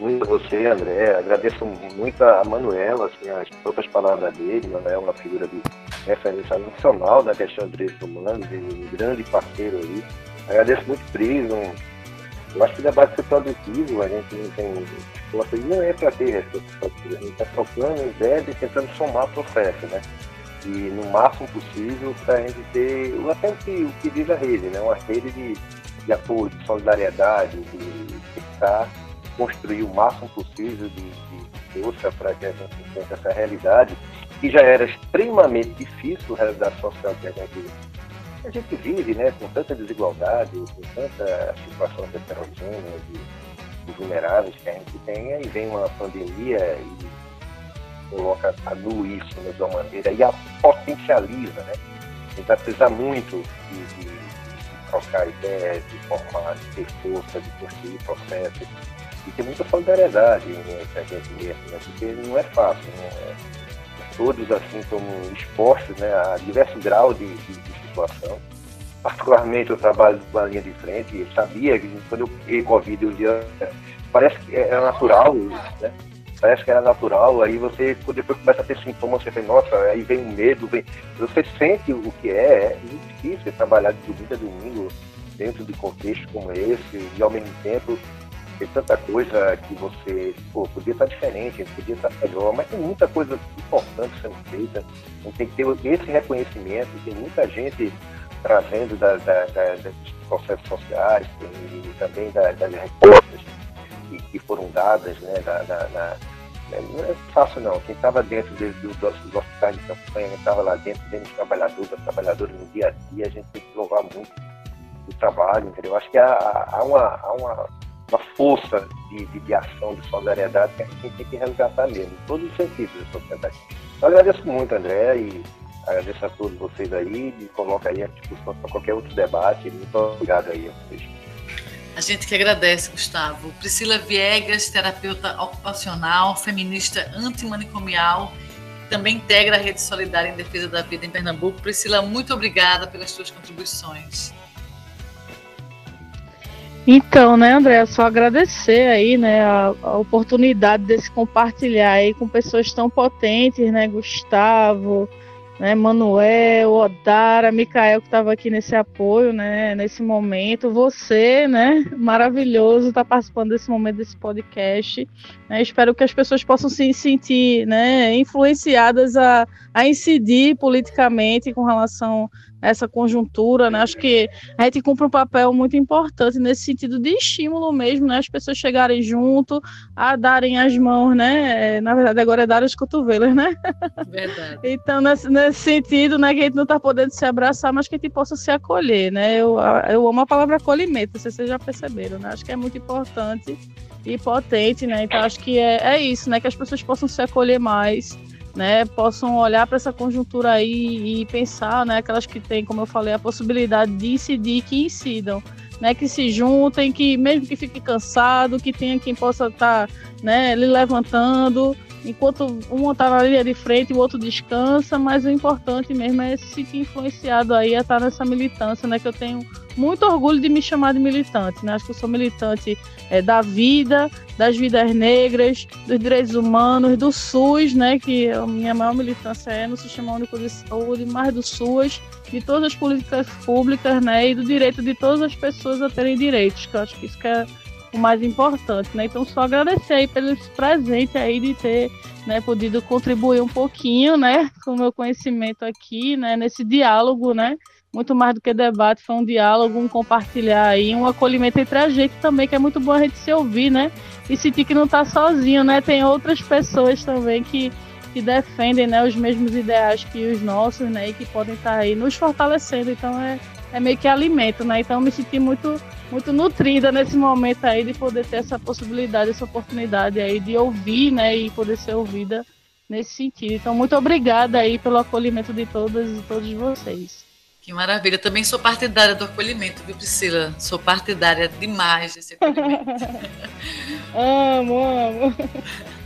muito a você, André. Agradeço muito a Manuela, assim, as próprias palavras dele. Manuel é uma figura de referência nacional na questão dos direitos humanos, um grande parceiro aí. Agradeço muito o Pris, um, eu acho que o debate ser produtivo, a gente não tem resposta, e não é para ter resposta, a gente está trocando ideias e tentando somar o processo, né? E no máximo possível para a gente ter, até o que, o que diz a rede, né? Uma rede de, de apoio, de solidariedade, de tentar construir o máximo possível de, força para que a gente enfrente essa realidade que já era extremamente difícil a realidade social que a gente, a gente vive, né, com tanta desigualdade, com tanta situação heterogênea de, de vulneráveis que a gente tem, aí vem uma pandemia e coloca a nu isso de uma maneira e a potencializa, né? A gente vai precisar muito de, de trocar ideias, de formar, de ter força, de construir processos e ter muita solidariedade né, que a gente mesmo, né? Porque não é fácil, né? todos assim como expostos né, a diversos graus de, de, de situação. Particularmente eu trabalho com a linha de frente e sabia que quando eu peguei Covid eu dia, parece que era natural, né? Parece que era natural, aí você depois começa a ter sintomas, você fala, nossa, aí vem o medo, vem. Você sente o que é, é difícil trabalhar de domingo a domingo dentro de contextos como esse, e ao mesmo tempo tem tanta coisa que você, pô, podia estar diferente, podia estar melhor, mas tem muita coisa importante sendo feita. Então, tem que ter esse reconhecimento, tem muita gente trazendo da, da, da, dos processos sociais e, também das respostas que, que, foram dadas, né, da, não é fácil não, quem estava dentro dos, dos hospitais de campanha, quem estava lá dentro, vendo os trabalhadores, os trabalhadores no dia a dia, a gente tem que louvar muito o trabalho, entendeu? Acho que há, há, uma, há uma, uma força de, de, de, ação, de solidariedade que a gente tem que resgatar mesmo, em todos os sentidos da sociedade. Eu agradeço muito, André, e agradeço a todos vocês aí, e coloco aí a discussão para qualquer outro debate. Muito obrigado aí a vocês. A gente que agradece, Gustavo. Priscila Viegas, terapeuta ocupacional, feminista antimanicomial, também integra a Rede Solidária em Defesa da Vida em Pernambuco. Priscila, muito obrigada pelas suas contribuições. Então, né, André, só agradecer aí, né, a, a, oportunidade desse compartilhar aí com pessoas tão potentes, né, Gustavo, né, Manuel, Odara, Micael que estava aqui nesse apoio, né, nesse momento, você, né, maravilhoso estar tá participando desse momento desse podcast. Né, espero que as pessoas possam se sentir, né, influenciadas a, a incidir politicamente com relação essa conjuntura, né? Acho que a gente cumpre um papel muito importante nesse sentido de estímulo mesmo, né? As pessoas chegarem junto, a darem as mãos, né? É, na verdade, agora é dar os cotovelos, né? Verdade. então, nesse, nesse, sentido, né, que a gente não está podendo se abraçar, mas que a gente possa se acolher, né? Eu, eu amo a palavra acolhimento, vocês já perceberam, né? Acho que é muito importante e potente, né? Então, acho que é, é isso, né? Que as pessoas possam se acolher mais né, possam olhar para essa conjuntura aí e pensar, né, aquelas que têm, como eu falei, a possibilidade de incidir, que incidam, né, que se juntem, que mesmo que fique cansado, que tenha quem possa estar, tá, né, lhe levantando, enquanto um está na linha de frente o outro descansa, mas o importante mesmo é se sentir influenciado aí a estar nessa militância, né, que eu tenho muito orgulho de me chamar de militante, né, acho que eu sou militante é, da vida, das vidas negras, dos direitos humanos, do SUS, né, que a minha maior militância é no Sistema Único de Saúde, mais do SUS, de todas as políticas públicas, né, e do direito de todas as pessoas a terem direitos, que eu acho que isso que é o mais importante, né? Então só agradecer aí pelo presente aí de ter, né, podido contribuir um pouquinho, né, com o meu conhecimento aqui, né, nesse diálogo, né? Muito mais do que debate, foi um diálogo, um compartilhar aí, um acolhimento entre a gente também, que é muito bom a gente se ouvir, né? E sentir que não está sozinho, né? Tem outras pessoas também que, que defendem, né, os mesmos ideais que os nossos, né, e que podem estar tá aí nos fortalecendo. Então é, é meio que alimento, né? Então me senti muito muito nutrida nesse momento aí de poder ter essa possibilidade, essa oportunidade aí de ouvir, né, e poder ser ouvida nesse sentido. Então, muito obrigada aí pelo acolhimento de todas e todos vocês. Que maravilha. Também sou partidária do acolhimento, viu, Priscila? Sou partidária demais desse acolhimento. amo, amo.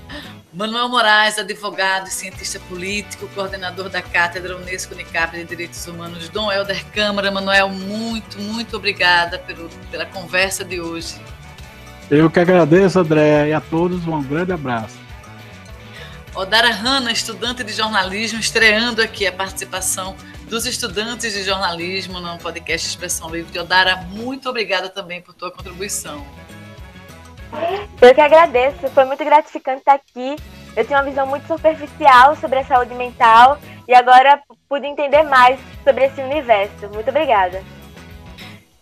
Manuel Moraes, advogado e cientista político, coordenador da Cátedra Unesco Unicap de Direitos Humanos, Dom Helder Câmara. Manuel, muito, muito obrigada pelo, pela conversa de hoje. Eu que agradeço, André, e a todos um grande abraço. Odara Hanna, estudante de jornalismo, estreando aqui a participação dos estudantes de jornalismo no podcast Expressão Livre. Odara, muito obrigada também por tua contribuição. Eu que agradeço, foi muito gratificante estar aqui. Eu tinha uma visão muito superficial sobre a saúde mental e agora pude entender mais sobre esse universo. Muito obrigada.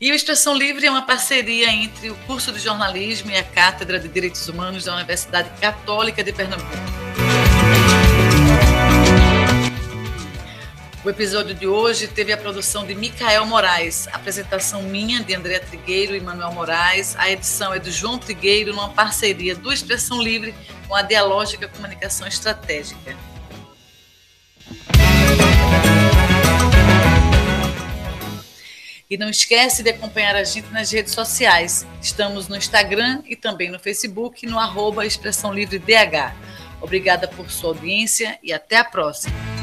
E o Expressão Livre é uma parceria entre o curso de jornalismo e a Cátedra de Direitos Humanos da Universidade Católica de Pernambuco. O episódio de hoje teve a produção de Micael Moraes, apresentação minha, de André Trigueiro e Manuel Moraes. A edição é do João Trigueiro, numa parceria do Expressão Livre com a Dialógica Comunicação Estratégica. E não esquece de acompanhar a gente nas redes sociais. Estamos no Instagram e também no Facebook, no arroba Expressão Livre DH. Obrigada por sua audiência e até a próxima.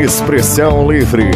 Expressão Livre.